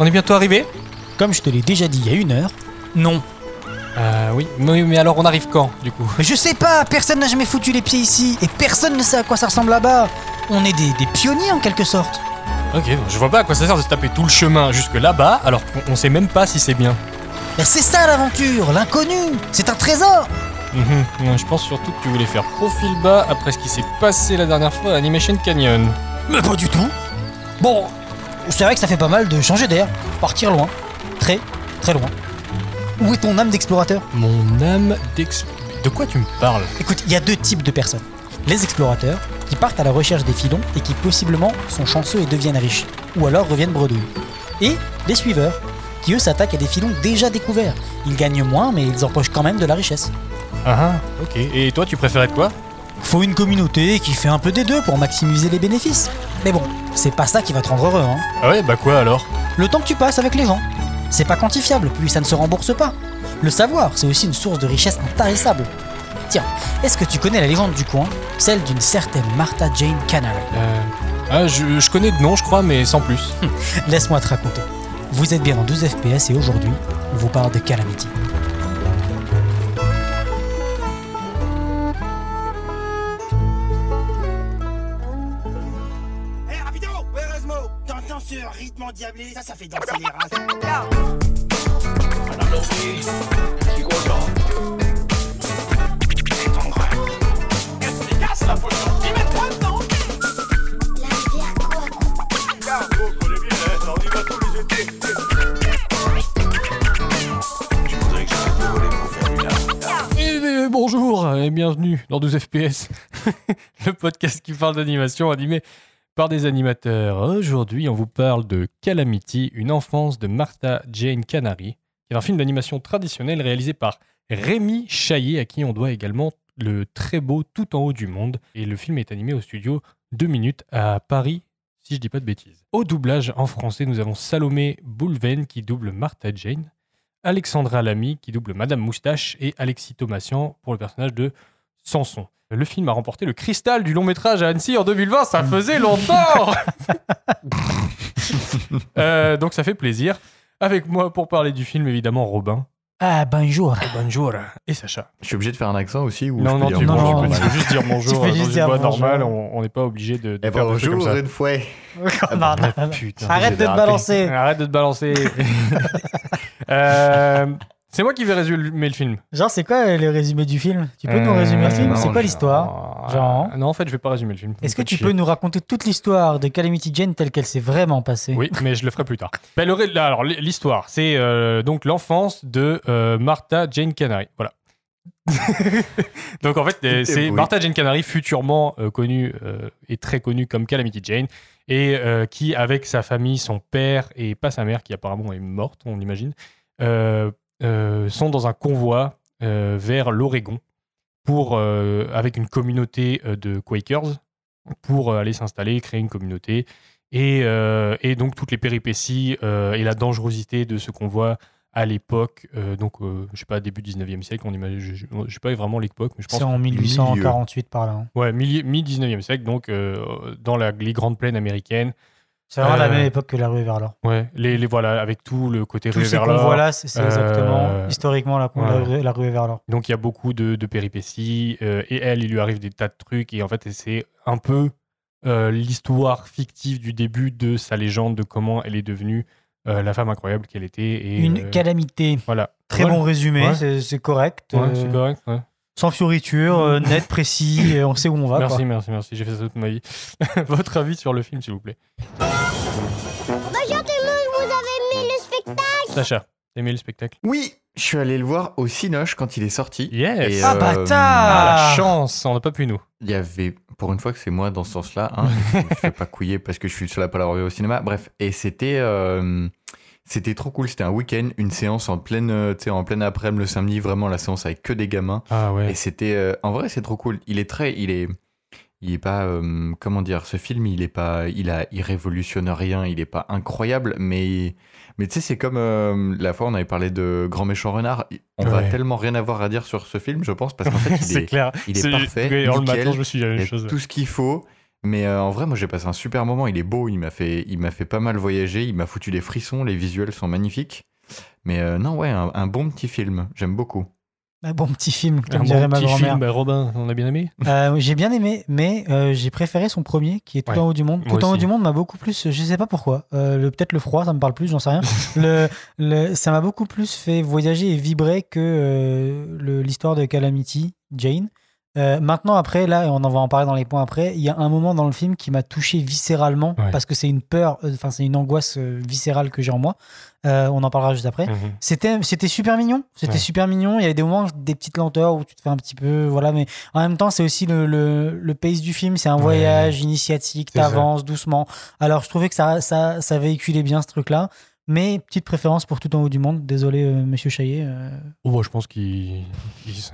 On est bientôt arrivé Comme je te l'ai déjà dit il y a une heure, non. Euh, oui. Mais, mais alors on arrive quand, du coup? Je sais pas, personne n'a jamais foutu les pieds ici, et personne ne sait à quoi ça ressemble là-bas. On est des, des pionniers en quelque sorte. Ok, je vois pas à quoi ça sert de se taper tout le chemin jusque là-bas, alors qu'on on sait même pas si c'est bien. Mais c'est ça l'aventure, l'inconnu, c'est un trésor. Mhm. Je pense surtout que tu voulais faire profil bas après ce qui s'est passé la dernière fois à Animation Canyon. Mais pas du tout. Bon, c'est vrai que ça fait pas mal de changer d'air, partir loin, très, très loin. Où est ton âme d'explorateur? Mon âme d'ex... De quoi tu me parles? Écoute, il y a deux types de personnes. Les explorateurs, qui partent à la recherche des filons et qui possiblement sont chanceux et deviennent riches, ou alors reviennent bredouilles. Et les suiveurs, qui eux s'attaquent à des filons déjà découverts. Ils gagnent moins, mais ils empochent quand même de la richesse. Ah ah, ok. Et toi, tu préférais de quoi? Faut une communauté qui fait un peu des deux pour maximiser les bénéfices. Mais bon, c'est pas ça qui va te rendre heureux, hein. Ah ouais, bah quoi alors? Le temps que tu passes avec les gens. C'est pas quantifiable, puis ça ne se rembourse pas. Le savoir, c'est aussi une source de richesse intarissable. Tiens, est-ce que tu connais la légende du coin? Celle d'une certaine Martha Jane Canary. Euh... Ah, je, je connais de nom, je crois, mais sans plus. Laisse-moi te raconter. Vous êtes bien dans 12 FPS et aujourd'hui, on vous parle de Calamity. Ce rythme endiablé Ça, ça fait danser les bonjour et bienvenue dans 12 FPS, le podcast qui parle d'animation animé par des animateurs. Aujourd'hui, on vous parle de Calamity, une enfance de Martha Jane Canary, qui est un film d'animation traditionnel réalisé par Rémi Chaillet, à qui on doit également le très beau Tout en haut du monde. Et le film est animé au studio 2 minutes à Paris, si je dis pas de bêtises. Au doublage en français, nous avons Salomé Boulven qui double Martha Jane, Alexandra Lamy qui double Madame Moustache et Alexis Thomasian pour le personnage de Samson. Le film a remporté le cristal du long métrage à Annecy en 2020, ça faisait longtemps Euh, Donc ça fait plaisir. Avec moi pour parler du film, évidemment, Robin. Ah, bonjour. Bonjour. Et Sacha. Je suis obligé de faire un accent aussi ou non, je non, peux tu, dire non, bon, bonjour? tu peux- non. tu peux juste dire bonjour. Tu juste dire normale, on n'est pas obligé de, de Eh, faire bonjour une fois. non, non, non, non. Putain. Arrête de te balancer. Arrête de te balancer. Euh, c'est moi qui vais résumer le film. Genre, c'est quoi le résumé du film? Tu peux nous Euh, résumer le film? Non, C'est quoi l'histoire? Genre Non, en fait, je vais pas résumer le film. Est-ce que tu chier. peux nous raconter toute l'histoire de Calamity Jane telle qu'elle s'est vraiment passée? Oui, mais je le ferai plus tard. Ben, le ré- alors, l'histoire, c'est euh, donc l'enfance de euh, Martha Jane Canary. Voilà. donc en fait, euh, c'est oui. Martha Jane Canary, futurement euh, connue euh, et très connue comme Calamity Jane, et euh, qui, avec sa famille, son père et pas sa mère, qui apparemment est morte, on imagine, euh, euh, sont dans un convoi euh, vers l'Oregon pour euh, avec une communauté euh, de Quakers pour euh, aller s'installer, créer une communauté. Et, euh, et donc toutes les péripéties euh, et la dangerosité de ce convoi à l'époque, euh, donc euh, je sais pas, début 19e siècle, on imagine, je, je, je sais pas vraiment l'époque, mais je pense C'est en 1848 par là. hein. ouais, mi- mi-19e siècle, donc euh, dans la, les grandes plaines américaines. C'est vraiment la Euh, même époque que la rue vers l'or. Ouais, les, les voilà, avec tout le côté Tous rue vers l'or. convois-là, c'est euh, exactement historiquement la, la ouais. rue- la rue vers l'or. Donc il y a beaucoup de, de péripéties euh, et elle, il lui arrive des tas de trucs et en fait c'est un peu l'histoire fictive du début de sa légende de comment elle est devenue la femme incroyable qu'elle était. Et, Une calamité. Voilà. Très Ouais, bon résumé, Ouais. c'est- correct. Ouais, c'est correct. Sans fioriture, euh, net, précis, et on sait où on va. Merci, quoi. merci, merci. J'ai fait ça toute ma vie. Votre avis sur le film, s'il vous plaît. Bonjour tout le monde, vous avez aimé le spectacle Sacha, t'as aimé le spectacle? Oui, je suis allé le voir au Cinoche quand il est sorti. Yes Et, Ah, euh, bâtard Ah, la chance On n'a pas pu, nous. Il y avait, pour une fois que c'est moi dans ce sens-là, hein, je ne fais pas couiller parce que je suis le seul à pas l'avoir vu au cinéma. Bref, et c'était euh, c'était trop cool. C'était un week-end, une séance en pleine, euh, en pleine après-midi le samedi, vraiment la séance avec que des gamins. Ah ouais. Et c'était, euh, en vrai, c'est trop cool. Il est très, il est, il est pas, euh, comment dire, ce film, il est pas, il a, il révolutionne rien, il est pas incroyable, mais, mais tu sais, c'est comme euh, la fois on avait parlé de Grand méchant renard. On va tellement rien avoir à dire sur ce film, je pense, parce qu'en fait, il c'est est, clair. il est C'est- parfait, En le nickel. matin, je me suis dit la même chose. tout ce qu'il faut. Mais euh, en vrai, moi j'ai passé un super moment. Il est beau, il m'a fait, il m'a fait pas mal voyager, il m'a foutu des frissons, les visuels sont magnifiques. Mais euh, non, ouais, un, un bon petit film. J'aime beaucoup. Un bon petit film, Un comme bon dirait ma petit grand-mère. film, bah, Robin, on a bien aimé Euh, j'ai bien aimé, mais euh, j'ai préféré son premier, qui est Tout Ouais, en haut du monde. Tout en haut du monde m'a beaucoup plus, je sais pas pourquoi. Euh, le- Peut-être le froid, ça me parle plus, j'en sais rien. le, le- ça m'a beaucoup plus fait voyager et vibrer que euh, l'histoire de Calamity Jane. Euh, maintenant, après, là, et on en va en parler dans les points après, il y a un moment dans le film qui m'a touché viscéralement Ouais. parce que c'est une peur, euh, enfin, c'est une angoisse euh, viscérale que j'ai en moi. On en parlera juste après. Mhm. C'était, c'était super mignon. C'était Ouais. super mignon. Il y avait des moments, des petites lenteurs où tu te fais un petit peu, voilà. Mais en même temps, c'est aussi le, le, le pace du film. C'est un Ouais. voyage initiatique. C'est ça. T'avances doucement. Alors, je trouvais que ça, ça, ça véhiculait bien ce truc-là. Mais petite préférence pour tout en haut du monde. Désolé, euh, Monsieur Chaillet. euh. Oh, bah, je pense qu'il il,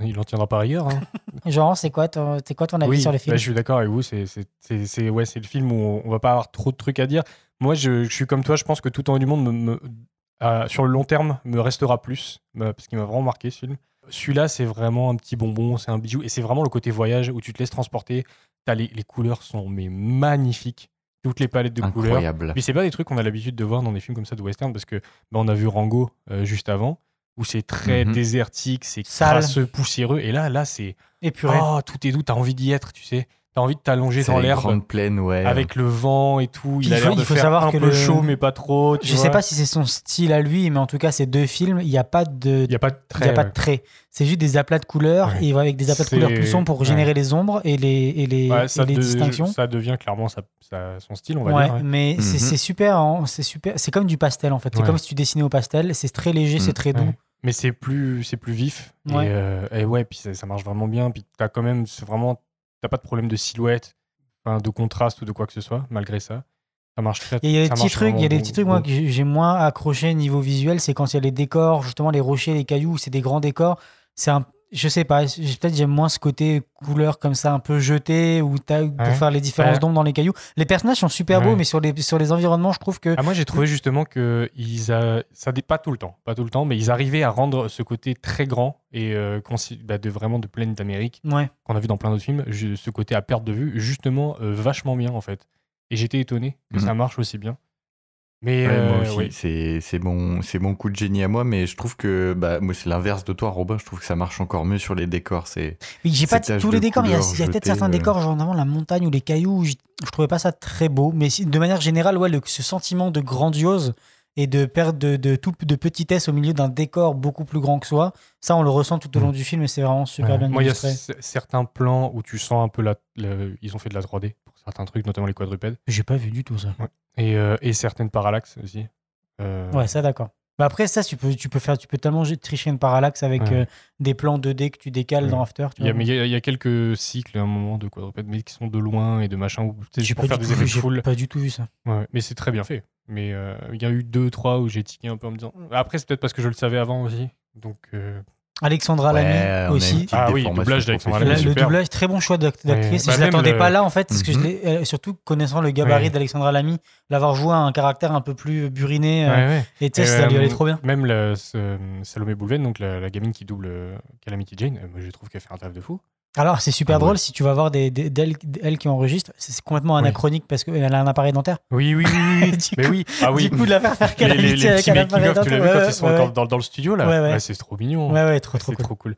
il en tiendra par ailleurs. hein. Genre, c'est quoi, ton, quoi ton avis oui, sur le film? bah, je suis d'accord avec vous. C'est ouais, le film où on va pas avoir trop de trucs à dire. Moi, je, je suis comme toi. Je pense que tout en haut du monde, me, me- euh, sur le long terme, me restera plus. euh, Parce qu'il m'a vraiment marqué ce film. Celui-là, c'est vraiment un petit bonbon, c'est un bijou. Et c'est vraiment le côté voyage où tu te laisses transporter. Les, les couleurs sont mais magnifiques. Toutes les palettes de couleurs. Incroyable. Mais c'est pas des trucs qu'on a l'habitude de voir dans des films comme ça de western parce que bah, on a vu Rango euh, juste avant où c'est très Mhm. désertique, c'est Sale. crasseux, poussiéreux. Et là, là, c'est Épuré. oh, tout est doux. T'as envie d'y être, tu sais. T'as envie de t'allonger dans l'herbe ouais. avec le vent et tout. Il a l'air de faut faire savoir un que peu le- chaud, mais pas trop. tu je sais vois. pas si c'est son style à lui, mais en tout cas, ces deux films, il n'y a pas de Il y a pas de Il trait. n'y a pas ouais. de traits. C'est juste des aplats de couleurs Ouais. et avec des aplats de couleurs plus sombres pour ouais. générer les ombres et les, et les, Ouais, et ça, les de- distinctions. ça devient clairement sa- sa- son style, on va Ouais, dire. ouais. mais c'est Mhm. c'est super, hein, c'est super. C'est comme du pastel en fait. C'est Ouais. comme si tu dessinais au pastel. C'est très léger, c'est Mhm. très doux. Ouais. Mais c'est plus, c'est plus vif. Ouais. Et, euh, et ouais, puis ça, ça marche vraiment bien. Puis t'as quand même, c'est vraiment, t'as pas de problème de silhouette, de contraste ou de quoi que ce soit, malgré ça. Ça marche très. Il y a des petits trucs, il y a des petits trucs moi que j'ai moins accroché niveau visuel, c'est quand il y a les décors, justement les rochers, les cailloux, c'est des grands décors. C'est un, je sais pas, peut-être j'aime moins ce côté couleur comme ça un peu jeté ou t'as- pour Ouais. faire les différences Ouais. d'ombre dans les cailloux. Les personnages sont super beaux, Ouais. mais sur les sur les environnements, je trouve que Ah, moi, j'ai trouvé justement que ils a... ça dé- pas tout le temps, pas tout le temps, mais ils arrivaient à rendre ce côté très grand et euh, bah, de vraiment de plaine d'Amérique ouais. qu'on a vu dans plein d'autres films, ce côté à perte de vue, justement euh, vachement bien en fait. Et j'étais étonné que Mhm. ça marche aussi bien. Mais Ouais, moi euh, aussi, oui. c'est c'est mon, c'est mon coup de génie à moi, mais je trouve que bah, moi c'est l'inverse de toi, Robin. Je trouve que ça marche encore mieux sur les décors. C'est Mais j'ai pas tous les décors, mais il y a, peut-être certains euh. décors, genre notamment la montagne ou les cailloux, je, je trouvais pas ça très beau. Mais de manière générale, ouais, le- ce sentiment de grandiose et de perte de, de, tout, de petitesse au milieu d'un décor beaucoup plus grand que soi, ça on le ressent tout au long Mm. du film et c'est vraiment super Ouais. bien Moi, il y a certains plans où tu sens un peu la. Ils ont fait de la 3D pour certains trucs, notamment les quadrupèdes. J'ai pas vu du tout ça. Et, euh, et certaines parallaxes aussi. Euh, Ouais, ça d'accord. Bah après ça, tu peux, tu peux faire, tu peux tellement tricher une parallaxe avec Ouais. euh, des plans 2D que tu décales Ouais. dans After. Tu Il y, a, vois. mais il y a- il y a quelques cycles à un moment de quadrupèdes, mais qui sont de loin et de machin, où, tu pour faire des effets de foule. pas du tout vu ça. Ouais, mais c'est très bien fait. Mais il y a eu deux, trois où j'ai tiqué un peu en me disant. Après, c'est peut-être parce que je le savais avant aussi. Donc, Alexandra Lamy aussi. Ah oui, doublage d'Alexandra La- Lamy, le doublage, très bon choix d'act- d'actrice. Ouais. je Bah, l'attendais même pas là en fait, parce que je Mhm. euh, surtout connaissant le gabarit Ouais. d'Alexandra Lamy, l'avoir joué à un caractère un peu plus buriné, euh, ouais, ouais. et tu sais, Et, ça lui euh, allait trop bien. Même le- ce- Salomé Boulven, donc la, la gamine qui double euh, Calamity Jane, euh, je trouve qu'elle fait un taf de fou. Alors c'est super Ah ouais. drôle si tu vas voir des, des- qui enregistre, c'est complètement anachronique parce qu'elle a un appareil dentaire. Oui, oui, oui. oui. Du mais coup- oui. Ah oui. Du coup, de la faire faire les, les, les avec petits un appareil tu l'as vu dentaire. quand ouais, ils sont ouais, encore ouais. dans, dans le studio là Ouais, ouais. c'est trop mignon. Ouais, ouais, trop trop c'est cool. trop cool.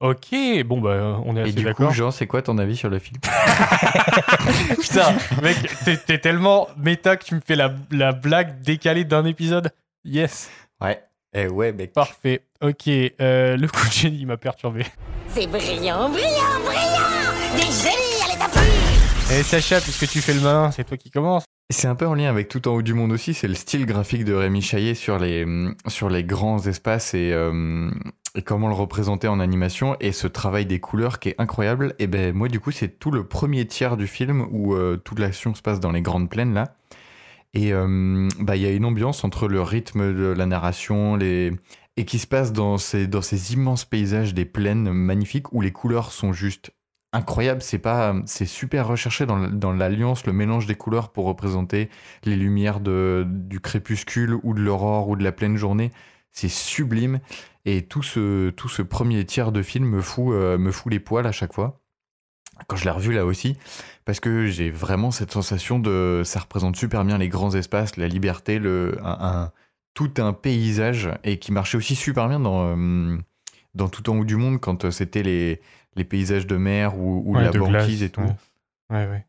Ok, bon, bah, on est Et assez du d'accord. coup, Jean, c'est quoi ton avis sur le film? Putain, mec, t'es- t'es tellement méta que tu me fais la, la blague décalée d'un épisode. Yes, Ouais. Eh ouais, mec. parfait. Ok, euh, le coup de génie m'a perturbé. C'est brillant, brillant Des génies à l'état pur Et Sacha, puisque tu fais le malin, c'est toi qui commence. C'est un peu en lien avec Tout en haut du monde aussi, c'est le style graphique de Rémi Chaillet sur les, hum, sur les grands espaces et, euh, et comment le représenter en animation et ce travail des couleurs qui est incroyable. Et ben moi du coup c'est tout le premier tiers du film où euh, toute l'action se passe dans les grandes plaines là. Et euh, bah, il y a une ambiance entre le rythme de la narration les... et qui se passe dans ces, dans ces immenses paysages des plaines magnifiques où les couleurs sont juste incroyables. C'est pas, c'est super recherché dans, l'alliance, le mélange des couleurs pour représenter les lumières de, du crépuscule ou de l'aurore ou de la pleine journée. C'est sublime. Et tout ce, tout ce premier tiers de film me fout, euh, me fout les poils à chaque fois. quand je l'ai revu là aussi, parce que j'ai vraiment cette sensation de. Ça représente super bien les grands espaces, la liberté, le, tout un paysage, et qui marchait aussi super bien dans, euh, dans Tout en haut du monde, quand euh, c'était les, les paysages de mer ou, ou Ouais, la de banquise glace, et tout. ouais. Ouais, ouais.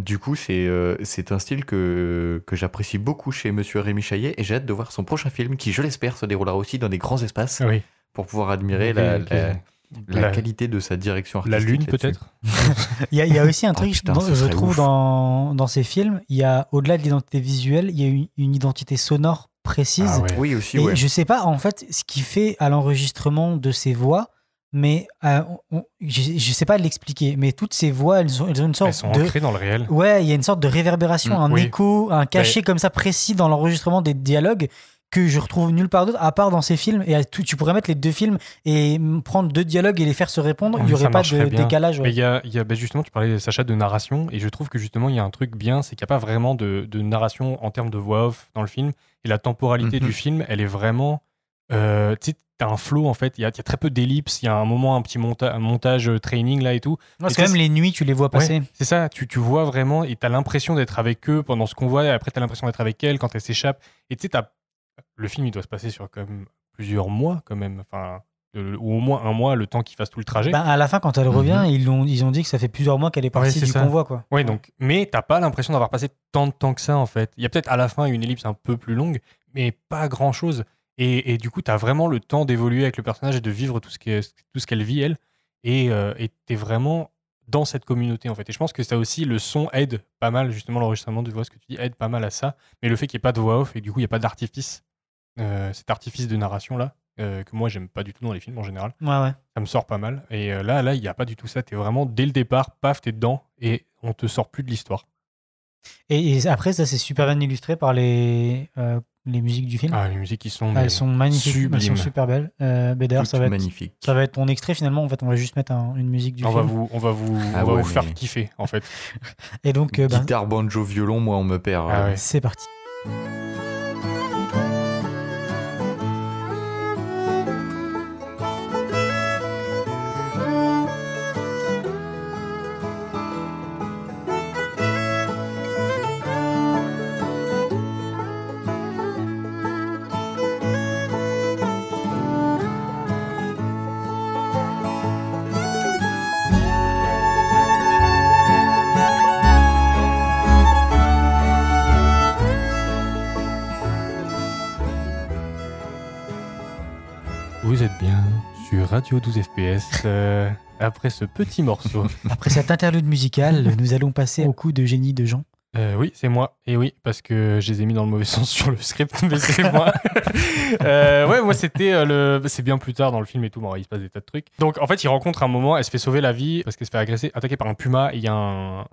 Du coup, c'est euh, c'est un style que, que j'apprécie beaucoup chez Monsieur Rémi Chaillet, et j'ai hâte de voir son prochain film, qui, je l'espère, se déroulera aussi dans des grands espaces, oui. pour pouvoir admirer la, la, la la- qualité de sa direction La artistique. lune, là-dessus. peut-être Il y, a- il y a aussi un Oh, truc, putain, dont ce je trouve, dans, dans ces films, il y a, au-delà de l'identité visuelle, il y a une, une identité sonore précise. Ah ouais. Oui, aussi, Et ouais. je sais pas, en fait, ce qui fait à l'enregistrement de ces voix, mais euh, on- je, je sais pas l'expliquer, mais toutes ces voix, elles ont, elles ont une sorte Elles sont de. ancrées dans le réel. Ouais, il y a une sorte de réverbération, Mm, un oui. écho, un cachet comme ça précis dans l'enregistrement des dialogues que je retrouve nulle part d'autre, à part dans ces films. Et tout- tu pourrais mettre les deux films et prendre deux dialogues et les faire se répondre. Il Oui, y ça aurait pas de bien. décalage. ouais. Mais y a, y a- bah, justement, tu parlais, Sacha, de narration, et je trouve que justement, il y a un truc bien, c'est qu'il n'y a pas vraiment de, de narration en termes de voix off dans le film, et la temporalité Mhm. du film, elle est vraiment... euh, tu sais, t'as un flow, en fait, il y a, il y a très peu d'ellipses, il y a un moment, un petit monta- un montage euh, training, là, et tout. Parce Et que même les nuits, tu les vois passer. C'est ça, tu, tu vois vraiment, et t'as l'impression d'être avec eux pendant ce qu'on voit, et après t'as l'impression d'être avec elle quand elle s'échappe. Et tu sais, le film, il doit se passer sur quand même plusieurs mois, quand même, enfin, ou au moins un mois, le temps qu'il fasse tout le trajet. Ben, à la fin, quand elle Mhm. revient, ils, ont, ils ont dit que ça fait plusieurs mois qu'elle est partie c'est du ça. convoi. Quoi. Ouais, donc, mais t'as pas l'impression d'avoir passé tant de temps que ça, en fait. Il y a peut-être à la fin une ellipse un peu plus longue, mais pas grand-chose. Et, et du coup, t'as vraiment le temps d'évoluer avec le personnage et de vivre tout ce qu'elle vit, elle. Et euh, et t'es vraiment dans cette communauté, en fait. Et je pense que ça aussi, le son aide pas mal, justement, l'enregistrement de voix, ce que tu dis, aide pas mal à ça. Mais le fait qu'il n'y ait pas de voix off et du coup, il n'y a pas d'artifice, euh, cet artifice de narration-là, euh, que moi, j'aime pas du tout dans les films en général Ouais, ouais. ça me sort pas mal. Et euh, là, là, il n'y a pas du tout ça. T'es vraiment, dès le départ, paf, t'es dedans et on te sort plus de l'histoire. Et, et après, ça, c'est super bien illustré par les, euh, les musiques du film. Ah, les musiques qui sont. elles mais sont magnifiques, elles sont sublimes. super belles. Euh, mais d'ailleurs, Tout ça va, être, magnifique. ça va être ton extrait finalement. En fait, on va juste mettre un- une musique du On va film. vous, on va vous, Ah on va vous faire mais- kiffer, en fait. Et donc, euh, ben, Guitare, banjo, violon, moi on me perd. Ah ouais. c'est parti. Bien sur Radio 12 FPS. euh, après ce petit morceau. Après cette interlude musicale, nous allons passer au coup de génie de Jean. Euh, oui, c'est moi. Et oui, parce que je les ai mis dans le mauvais sens sur le script, mais c'est moi. Euh, ouais, moi, c'était euh, le. C'est bien plus tard dans le film et tout, bon, il se passe des tas de trucs. Donc, en fait, il rencontre un moment, elle se fait sauver la vie parce qu'elle se fait agresser, attaquer par un puma. et Il y a un,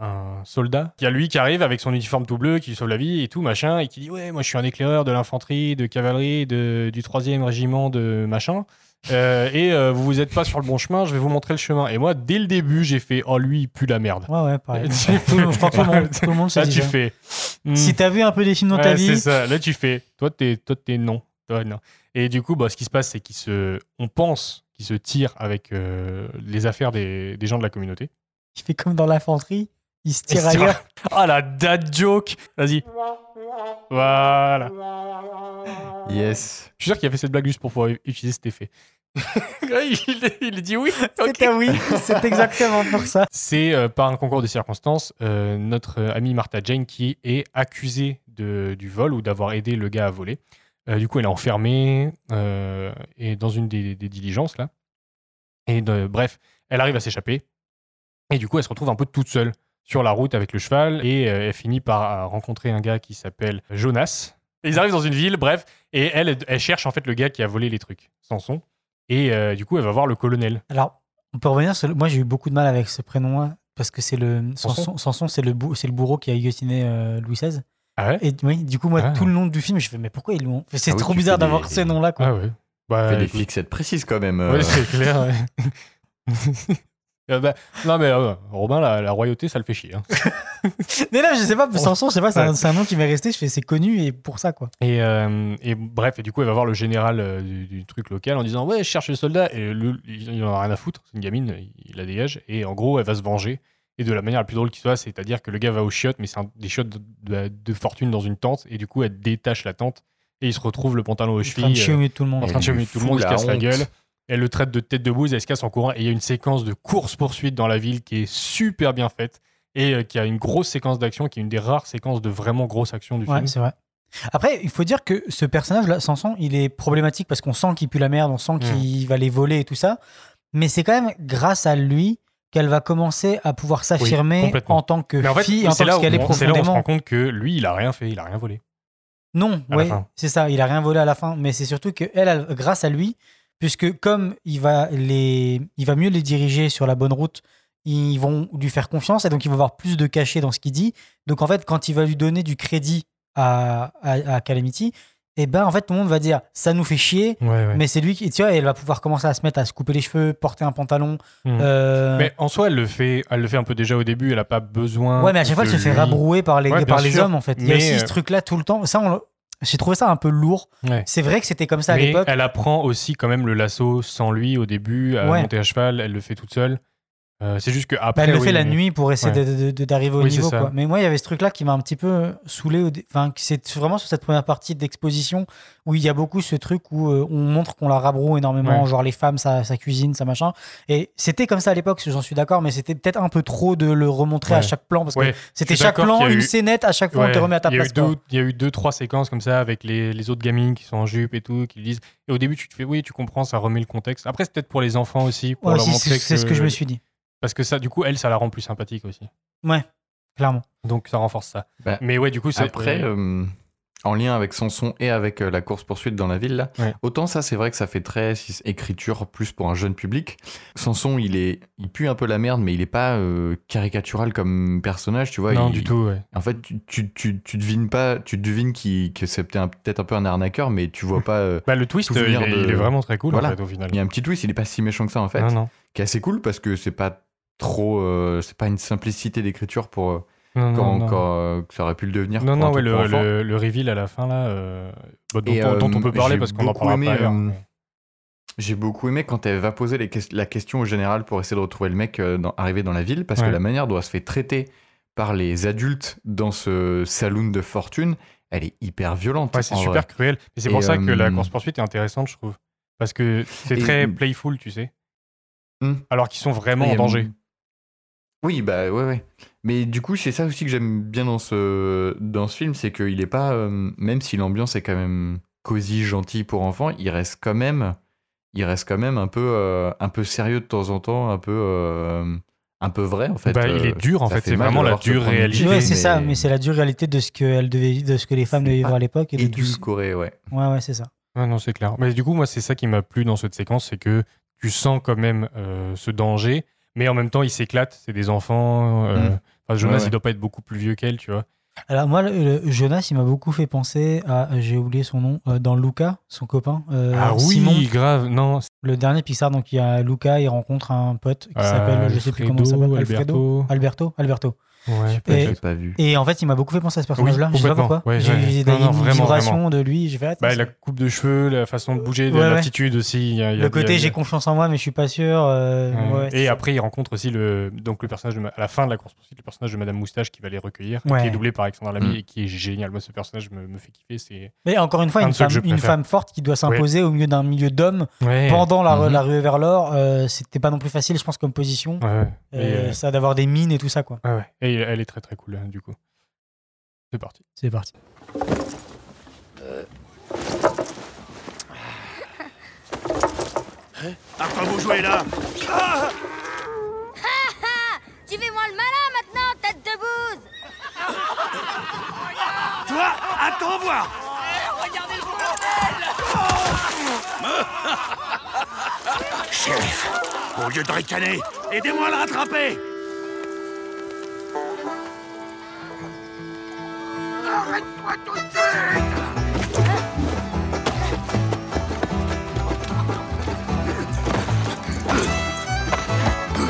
soldat. Il y a lui qui arrive avec son uniforme tout bleu, qui lui sauve la vie et tout, machin, et qui dit Ouais, moi, je suis un éclaireur de l'infanterie, de cavalerie, de, du 3e régiment de machin. Euh, et euh, vous vous êtes pas sur le bon chemin, je vais vous montrer le chemin. Et moi, dès le début, j'ai fait Oh, lui, il pue la merde. Ouais, ouais, pareil. Tout je crois que tout le monde, tout le monde se Là, dit tu ça. fais. hmm, Si t'as vu un peu des films dans ta ouais, vie, c'est ça. Là, tu fais. Toi, t'es, toi, t'es non. Toi, non. Et du coup, bah, ce qui se passe, c'est qu'ils se, on pense qu'ils se tirent avec euh, les affaires des, des gens de la communauté. il fait comme dans l'infanterie, il se tire ailleurs. Ah la dad joke. Vas-y. Voilà. Yes. Je suis sûr qu'il a fait cette blague juste pour pouvoir utiliser cet effet. il, il dit oui. ok. C'est un oui, c'est exactement pour ça. C'est euh, par un concours de circonstances euh, notre euh, amie Martha Jane qui est accusée de, du vol ou d'avoir aidé le gars à voler. Euh, du coup, elle est enfermée euh, et dans une des, des diligences là. Et bref, elle arrive à s'échapper. Et du coup, elle se retrouve un peu toute seule sur la route avec le cheval et euh, elle finit par euh, rencontrer un gars qui s'appelle Jonas. Et ils arrivent dans une ville, bref, et elle, elle cherche en fait le gars qui a volé les trucs, Samson. Et euh, du coup, elle va voir le colonel. Alors, on peut revenir sur le- Moi, j'ai eu beaucoup de mal avec ce prénom-là parce que c'est le. Samson c'est le, bou- c'est le bourreau qui a guillotiné euh, Louis XVI. Ah ouais? Et oui, du coup, moi, Ah. tout le long du film, je fais, mais pourquoi ils l'ont. C'est Ah trop bizarre d'avoir des- ce nom-là, quoi. Ah ouais. Bah, Fait des fixettes précises quand même. euh. Ouais, c'est clair. ouais. Euh, bah, non, mais euh, Robin, la, la royauté, ça le fait chier. hein. Mais là, je sais pas, Samson, je sais pas, c'est un, nom qui m'est resté. Je fais, c'est connu et pour ça, quoi. Et, euh, et bref, et du coup, elle va voir le général euh, du, du truc local en disant Ouais, je cherche le soldat. Et le, il en a rien à foutre, c'est une gamine, il la dégage. Et en gros, elle va se venger. Et de la manière la plus drôle qui soit, c'est-à-dire que le gars va aux chiottes, mais c'est des chiottes de, de- de fortune dans une tente. Et du coup, elle détache la tente. Et il se retrouve le pantalon aux En train de chevilles. chier au milieu de tout le monde. en train de chier au lui milieu de tout le monde, il se casse la gueule. Elle le traite de tête de bouse, elle se casse en courant. Et il y a une séquence de course-poursuite dans la ville qui est super bien faite. Et euh, qui a une grosse séquence d'action, qui est une des rares séquences de vraiment grosse action du Ouais, film. c'est vrai. Après, il faut dire que ce personnage-là, Samson, il est problématique parce qu'on sent qu'il pue la merde, on sent Mm. qu'il va les voler et tout ça. Mais c'est quand même grâce à lui qu'elle va commencer à pouvoir s'affirmer en tant que Mais en fait, fille, en tant qu'elle est on- c'est là où on se profondément. rend compte que lui, il a rien fait, il a rien volé. Non, oui, c'est ça. Il a rien volé à la fin, mais c'est surtout que elle, elle- grâce à lui, puisque comme il va les, il va mieux les diriger sur la bonne route, ils vont lui faire confiance et donc il va avoir plus de cachet dans ce qu'il dit. Donc en fait, quand il va lui donner du crédit à, à, à Calamity, et ben en fait tout le monde va dire ça nous fait chier. Ouais, ouais. Mais c'est lui qui, tu vois, elle va pouvoir commencer à se mettre à se couper les cheveux, porter un pantalon. Mhm. euh, Mais en soi, elle le fait, elle le fait un peu déjà au début. Elle a pas besoin. ouais, mais à chaque fois, elle se fait rabrouer par les, Ouais, par les sûr. hommes en fait. Il y a aussi ce euh, truc-là tout le temps. Ça, on- j'ai trouvé ça un peu lourd. Ouais. C'est vrai que c'était comme ça à l'époque. elle apprend aussi quand même le lasso sans lui au début, à Ouais. monter à cheval. Elle le fait toute seule. Euh, c'est juste que Bah, après. elle le oui, fait la mais- nuit pour essayer Ouais. d'arriver au Oui, niveau. Quoi. Mais moi, il y avait ce truc-là qui m'a un petit peu saoulé. Enfin, c'est vraiment sur cette première partie d'exposition où il y a beaucoup ce truc où euh, on montre qu'on la rabroue énormément, Ouais. genre les femmes, ça, ça cuisine, ça machin. Et c'était comme ça à l'époque, j'en suis d'accord, mais c'était peut-être un peu trop de le remontrer à Ouais. chaque plan parce que c'était chaque plan, une eu- scénette, à chaque fois on te remet à ta il y place. Il y a eu deux, trois séquences comme ça avec les, les autres gamines qui sont en jupe et tout, qui disent. Et au début, tu te fais, oui, tu comprends, ça remet le contexte. Après, c'est peut-être pour les enfants aussi, pour leur montrer c'est ce que je me suis dit. Parce que ça, du coup, elle, ça la rend plus sympathique aussi. Clairement. Donc, ça renforce ça. Bah, Mais ouais, du coup, c'est. Après, euh, en lien avec Samson et avec euh, la course-poursuite dans la ville, là, Ouais. autant ça, c'est vrai que ça fait très écriture plus pour un jeune public. Samson, il, est, il pue un peu la merde, mais il est pas euh, caricatural comme personnage, tu vois. non, il- du tout, ouais. En fait, tu, tu, tu, tu devines pas, tu devines qu'il- que c'est peut-être un, peut-être un peu un arnaqueur, mais tu vois pas. euh, Bah, le twist, euh, il, est, de- il est vraiment très cool, Voilà. en fait, au final. Il y a un petit twist, il est pas si méchant que ça, en fait. Non, non. Qui est assez cool parce que c'est pas trop. euh, c'est pas une simplicité d'écriture pour. euh, Non, quand, non, non. quand, euh, ça aurait pu le devenir. Non, non, ouais, le, le, le reveal à la fin, là, euh, dont, Et, on- dont euh, on peut parler parce qu'on en parlera aimé, pas J'ai beaucoup aimé quand elle va poser les la question au général pour essayer de retrouver le mec dans, arrivé dans la ville, parce Ouais. que la manière dont elle se fait traiter par les adultes dans ce saloon de fortune, elle est hyper violente. Ouais, c'est super vrai. cruel. Et c'est pour ça que la course-poursuite est intéressante, je trouve. Parce que c'est très playful, tu sais. Hmm. Alors qu'ils sont vraiment en danger. Oui, bah ouais, ouais. Mais du coup, c'est ça aussi que j'aime bien dans ce, dans ce film, c'est qu'il est pas, euh, même si l'ambiance est quand même cosy, gentil pour enfants, il reste quand même, il reste quand même un peu, euh, un peu sérieux de temps en temps, un peu, euh, un peu vrai en fait. Bah, il est dur, en ça fait. C'est mal vraiment la dure réalité. Ouais, c'est mais ça, mais c'est la dure réalité de ce que, elle devait, de ce que les femmes devaient pas voir à l'époque. Et de tout- édulcoré, ouais. Ouais, ouais, c'est ça. Ah non, c'est clair. Mais du coup, moi, c'est ça qui m'a plu dans cette séquence, c'est que tu sens quand même euh, ce danger, mais en même temps, ils s'éclatent. C'est des enfants. euh, Mm. enfin, Jonas, Ouais, ouais. il doit pas être beaucoup plus vieux qu'elle, tu vois. Alors moi, le- le Jonas, il m'a beaucoup fait penser à, j'ai oublié son nom, euh, dans Luca, son copain, euh, ah oui, Simon, grave. Non, le dernier Pixar. Donc il y a Luca, il rencontre un pote qui s'appelle, je sais plus comment il Alfredo, s'appelle, Alfredo, Alberto. Alberto, Alberto. Ouais, J'ai peut-être. pas vu. Et en fait, il m'a beaucoup fait penser à ce personnage-là. je sais pas complètement. pourquoi. Ouais, j'ai ouais. eu des- non, une vraiment, vibration de lui. J'ai fait attends, Bah, la coupe de cheveux, la façon de bouger, Ouais, ouais. l'attitude aussi. il y a- il y a- le côté j'ai confiance en moi, mais je suis pas sûr. euh, Ouais. ouais, c'est et ça. après, il rencontre aussi le, donc le personnage de, Ma- à la fin de la course poursuite, le personnage de Madame Moustache qui va les recueillir, Ouais. qui est doublé par Alexandre Lamy Mm. et qui est génial. Moi, ce personnage me, me fait kiffer. C'est Mais encore une fois, un une femme, une femme forte qui doit s'imposer au milieu d'un milieu d'hommes pendant la, Mhm. la ruée vers l'or. euh, C'était pas non plus facile, je pense, comme position. Euh, Ça d'avoir des mines et tout ça, quoi. Elle est très très cool hein, du coup. C'est parti. C'est parti. À quoi vous jouez là. Tu fais moins le malin maintenant, tête de bouse. Toi, attends voir. Shérif, au lieu de ricaner, aidez-moi à le rattraper Arrête-toi tout de suite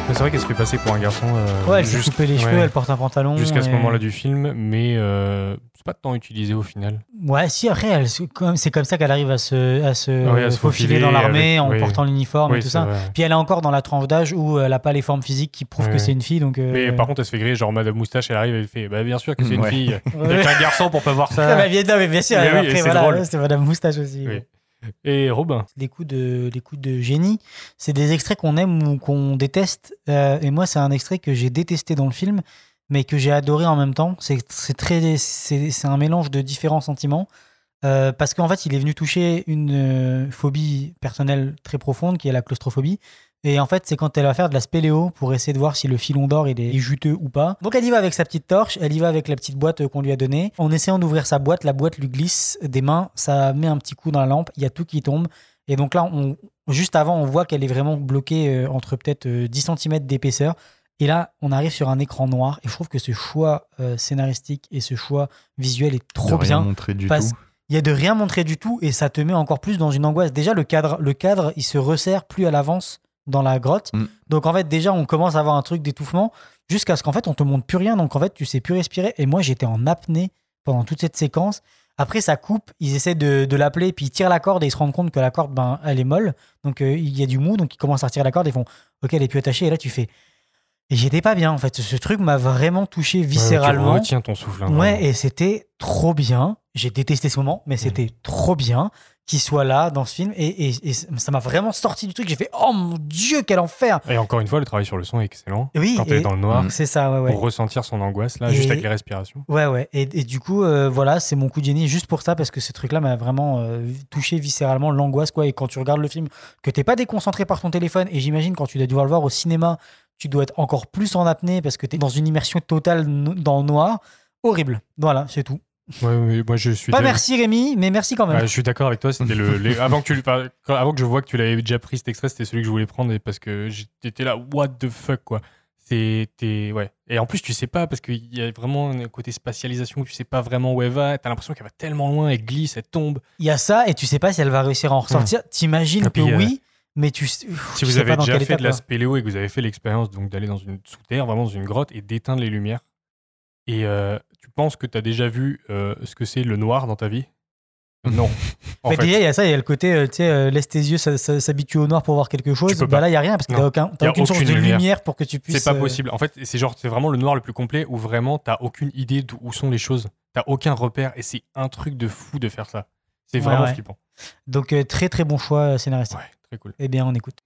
Mais vrai qu'elle se fait passer pour un garçon. euh, Ouais, elle s'est juste- coupé les ouais, cheveux, elle porte un pantalon. Jusqu'à ce et- moment-là du film, mais euh, c'est pas tant utilisé au final. Ouais, si, après, elle, c'est comme, c'est comme ça qu'elle arrive à se, à se, Ouais, à se faufiler faufiler dans l'armée avec- en oui. portant l'uniforme et tout ça. vrai. Puis elle est encore dans la tranche d'âge où elle a pas les formes physiques qui prouvent que c'est une fille. Donc, euh, Mais par contre, elle se fait griller, genre Madame Moustache, elle arrive et elle fait Bah, bien sûr que c'est une Ouais. fille. Avec un garçon pour pas voir Ah, ça. bah, bien, non, mais bien sûr, Mais après, c'est voilà, drôle. ouais, c'est Madame Moustache aussi. Oui. Et Robin? des coups de, des coups de génie. C'est des extraits qu'on aime ou qu'on déteste. Euh, et moi, c'est un extrait que j'ai détesté dans le film, mais que j'ai adoré en même temps. C'est très, c'est un mélange de différents sentiments. Euh, parce qu'en fait, il est venu toucher une euh, phobie personnelle très profonde, qui est la claustrophobie. Et en fait, c'est quand elle va faire de la spéléo pour essayer de voir si le filon d'or il est juteux ou pas. Donc elle y va avec sa petite torche, elle y va avec la petite boîte qu'on lui a donnée. En essayant d'ouvrir sa boîte, la boîte lui glisse des mains, ça met un petit coup dans la lampe, il y a tout qui tombe. Et donc là, juste avant, on voit qu'elle est vraiment bloquée euh, entre peut-être euh, 10 cm d'épaisseur. Et là, on arrive sur un écran noir. Et je trouve que ce choix euh, scénaristique et ce choix visuel est trop de rien bien. montré du Parce- tout. Il y a de rien montrer du tout et ça te met encore plus dans une angoisse. Déjà, le cadre, le cadre il se resserre plus à l'avance dans la grotte. Mm. Donc en fait, déjà, on commence à avoir un truc d'étouffement jusqu'à ce qu'en fait, on te montre plus rien. Donc en fait, tu sais plus respirer. Et moi, j'étais en apnée pendant toute cette séquence. Après, ça coupe. Ils essaient de, de l'appeler, puis ils tirent la corde et ils se rendent compte que la corde, ben, elle est molle. Donc euh, il y a du mou. Donc ils commencent à retirer la corde. Ils font OK, elle est plus attachée. Et là, tu fais. Et j'étais pas bien en fait. Ce, truc m'a vraiment touché viscéralement. Ouais, tu retiens ton souffle. hein, Ouais, et c'était trop bien. J'ai détesté ce moment, mais c'était trop bien qu'il soit là dans ce film. Et, et- et ça m'a vraiment sorti du truc. J'ai fait Oh mon Dieu, quel enfer Et encore une fois, le travail sur le son est excellent. Oui, Quand est dans le noir, Mm. C'est ça, ouais, ouais. pour ressentir son angoisse, là, Et- juste avec les respirations. Ouais, ouais. Et, et du coup, euh, voilà, c'est mon coup de génie juste pour ça, parce que ce truc-là m'a vraiment euh, touché viscéralement, l'angoisse, quoi. Et quand tu regardes le film, que t'es pas déconcentré par ton téléphone, et j'imagine quand tu dois devoir le voir au cinéma, tu dois être encore plus en apnée parce que t'es dans une immersion totale no- dans le noir. Horrible. Voilà, c'est tout. Ouais, ouais, moi, je suis. Pas merci Rémi, mais merci quand même. Ouais, je suis d'accord avec toi. C'était le, les- avant que tu avant que je vois que tu l'avais déjà pris cet extrait, c'était celui que je voulais prendre et parce que j'étais là, what the fuck quoi. C'était ouais. Et en plus tu sais pas parce qu'il y a vraiment un côté spatialisation où tu sais pas vraiment où elle va. T'as l'impression qu'elle va tellement loin, elle glisse, elle tombe. Il y a ça, et tu sais pas si elle va réussir à en ressortir. T'imagines Et que euh, oui, mais tu, Si tu vous sais avez pas déjà fait de la spéléo et que vous avez fait l'expérience donc d'aller dans une sous terre, vraiment dans une grotte et d'éteindre les lumières, et euh, tu penses que tu as déjà vu euh, ce que c'est le noir dans ta vie? Non. En Mais fait, déjà, il y a ça, il y a le côté, euh, tu sais, laisse tes yeux s'habituer au noir pour voir quelque chose. Bah là, il y a rien parce que Non. t'as aucun, t'as Y a aucune source aucune de lumière. lumière. pour que tu puisses. C'est pas possible. En fait, c'est genre, c'est vraiment le noir le plus complet où vraiment t'as aucune idée d'où sont les choses. T'as aucun repère et c'est un truc de fou de faire ça. C'est vraiment ouais. flippant. Donc très très bon choix scénaristique. Ouais, Eh bien, on écoute.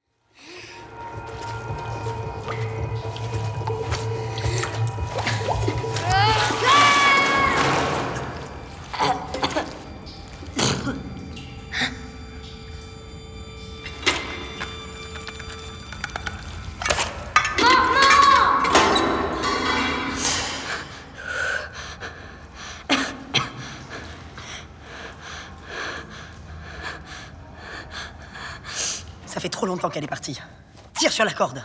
Trop longtemps qu'elle est partie. Tire sur la corde.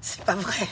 C'est pas vrai.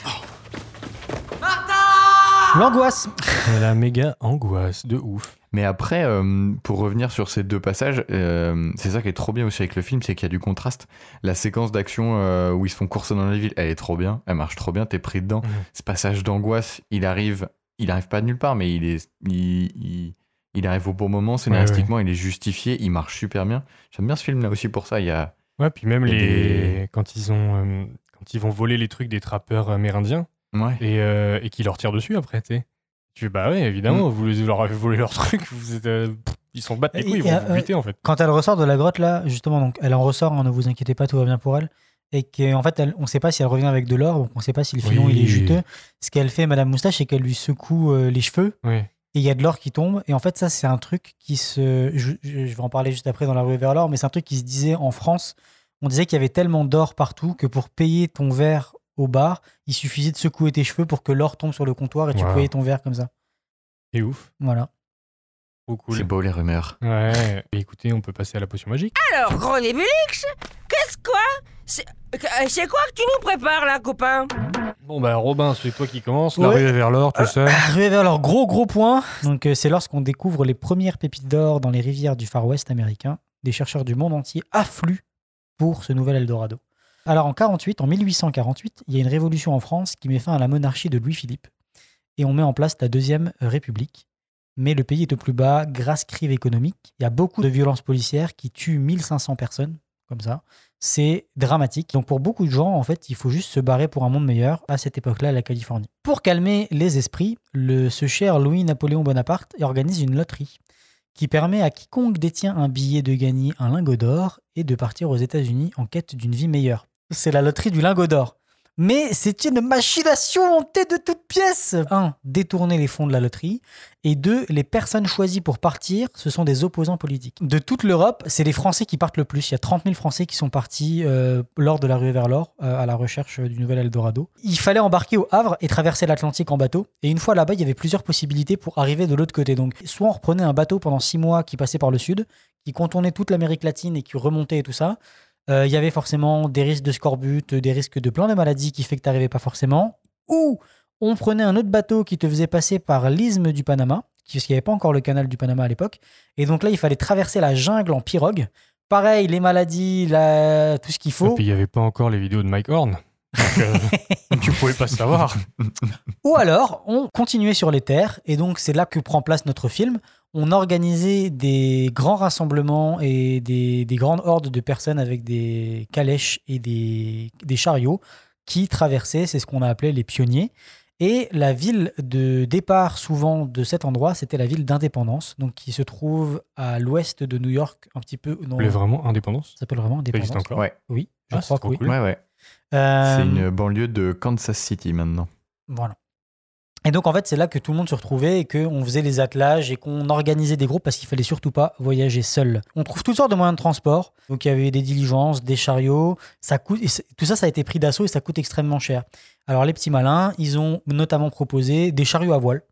L'angoisse. Elle a méga angoisse de ouf. Mais après, euh, pour revenir sur ces deux passages, euh, c'est ça qui est trop bien aussi avec le film, c'est qu'il y a du contraste. La séquence d'action euh, où ils se font courser dans la ville, elle est trop bien, elle marche trop bien, t'es pris dedans. Mhm. Ce passage d'angoisse, il arrive, il arrive pas de nulle part, mais il est, il, il- il arrive au bon moment, scénaristiquement, il est justifié, il marche super bien. J'aime bien ce film-là aussi pour ça. Il y a, Ouais, puis même les... quand ils ont euh, quand ils vont voler les trucs des trappeurs amérindiens ouais. et, euh, et qu'ils leur tirent dessus après, tu sais. Tu fais bah ouais, évidemment, vous les- leur avez volé leurs trucs, vous êtes, euh, ils sont battent les couilles, ils Et, vont euh, vous buter en fait. Quand elle ressort de la grotte là, justement, donc elle en ressort, hein, ne vous inquiétez pas, tout va bien pour elle. Et qu'en fait, elle, on ne sait pas si elle revient avec de l'or, donc on ne sait pas si le filon Oui. il est juteux. Ce qu'elle fait, Madame Moustache, c'est qu'elle lui secoue euh, les cheveux Oui. et il y a de l'or qui tombe. Et en fait, ça, c'est un truc qui se. Je, vais en parler juste après dans la rue vers l'or, mais c'est un truc qui se disait en France. On disait qu'il y avait tellement d'or partout que pour payer ton verre au bar, il suffisait de secouer tes cheveux pour que l'or tombe sur le comptoir et tu Wow. payais ton verre comme ça. C'est ouf, Voilà. trop cool. C'est beau les rumeurs. Ouais. Et écoutez, on peut passer à la potion magique. Alors, gros Nébulix, qu'est-ce quoi C'est euh, c'est quoi que tu nous prépares là, copain? Bon, bah, Robin, c'est toi qui commence. Ouais. La ruée vers l'or, tout ça. Arrivé vers leur gros gros point. Donc euh, c'est lorsqu'on découvre les premières pépites d'or dans les rivières du Far West américain. Des chercheurs du monde entier affluent pour ce nouvel Eldorado. Alors en 48, en 1848, il y a une révolution en France qui met fin à la monarchie de Louis-Philippe et on met en place la deuxième République. Mais le pays est au plus bas, grâce crise économique. Il y a beaucoup de violences policières qui tuent 1500 personnes, comme ça. C'est dramatique. Donc pour beaucoup de gens, en fait, il faut juste se barrer pour un monde meilleur à cette époque-là, la Californie. Pour calmer les esprits, ce cher Louis-Napoléon Bonaparte organise une loterie qui permet à quiconque détient un billet de gagner un lingot d'or et de partir aux États-Unis en quête d'une vie meilleure. C'est la loterie du lingot d'or. Mais c'est une machination montée de toutes pièces. 1. Détourner les fonds de la loterie. Et 2. Les personnes choisies pour partir, ce sont des opposants politiques. De toute l'Europe, c'est les Français qui partent le plus. Il y a 30 000 Français qui sont partis euh, lors de la ruée vers l'or euh, à la recherche du nouvel Eldorado. Il fallait embarquer au Havre et traverser l'Atlantique en bateau. Et une fois là-bas, il y avait plusieurs possibilités pour arriver de l'autre côté. Donc, soit on reprenait un bateau pendant 6 mois qui passait par le sud, qui contournait toute l'Amérique latine et qui remontait et tout ça. Euh, Il y avait forcément des risques de scorbut, des risques de plein de maladies qui fait que tu n'arrivais pas forcément. Ou on prenait un autre bateau qui te faisait passer par l'isthme du Panama, parce qu'il n'y avait pas encore le canal du Panama à l'époque. Et donc là, il fallait traverser la jungle en pirogue. Pareil, les maladies, la- tout ce qu'il Et faut. puis, il n'y avait pas encore les vidéos de Mike Horn. Donc, euh, tu pouvais pas savoir. Ou alors, on continuait sur les terres, et donc c'est là que prend place notre film. On organisait des grands rassemblements et des, des grandes hordes de personnes avec des calèches et des, des chariots qui traversaient, c'est ce qu'on a appelé les pionniers. Et la ville de départ, souvent de cet endroit, c'était la ville d'Indépendance, donc qui se trouve à l'ouest de New York, un petit peu. Non, voulez vraiment indépendance? Ça s'appelle vraiment Ça Indépendance. existe encore? Ouais, Oui, je Ah, crois c'est que oui. trop cool. ouais, ouais. Euh, C'est une banlieue de Kansas City maintenant. Voilà. Et donc, en fait, c'est là que tout le monde se retrouvait et qu'on faisait les attelages et qu'on organisait des groupes parce qu'il fallait surtout pas voyager seul. On trouve toutes sortes de moyens de transport. Donc, il y avait des diligences, des chariots. Ça coûte, tout ça, ça a été pris d'assaut et ça coûte extrêmement cher. Alors, les petits malins, ils ont notamment proposé des chariots à voile.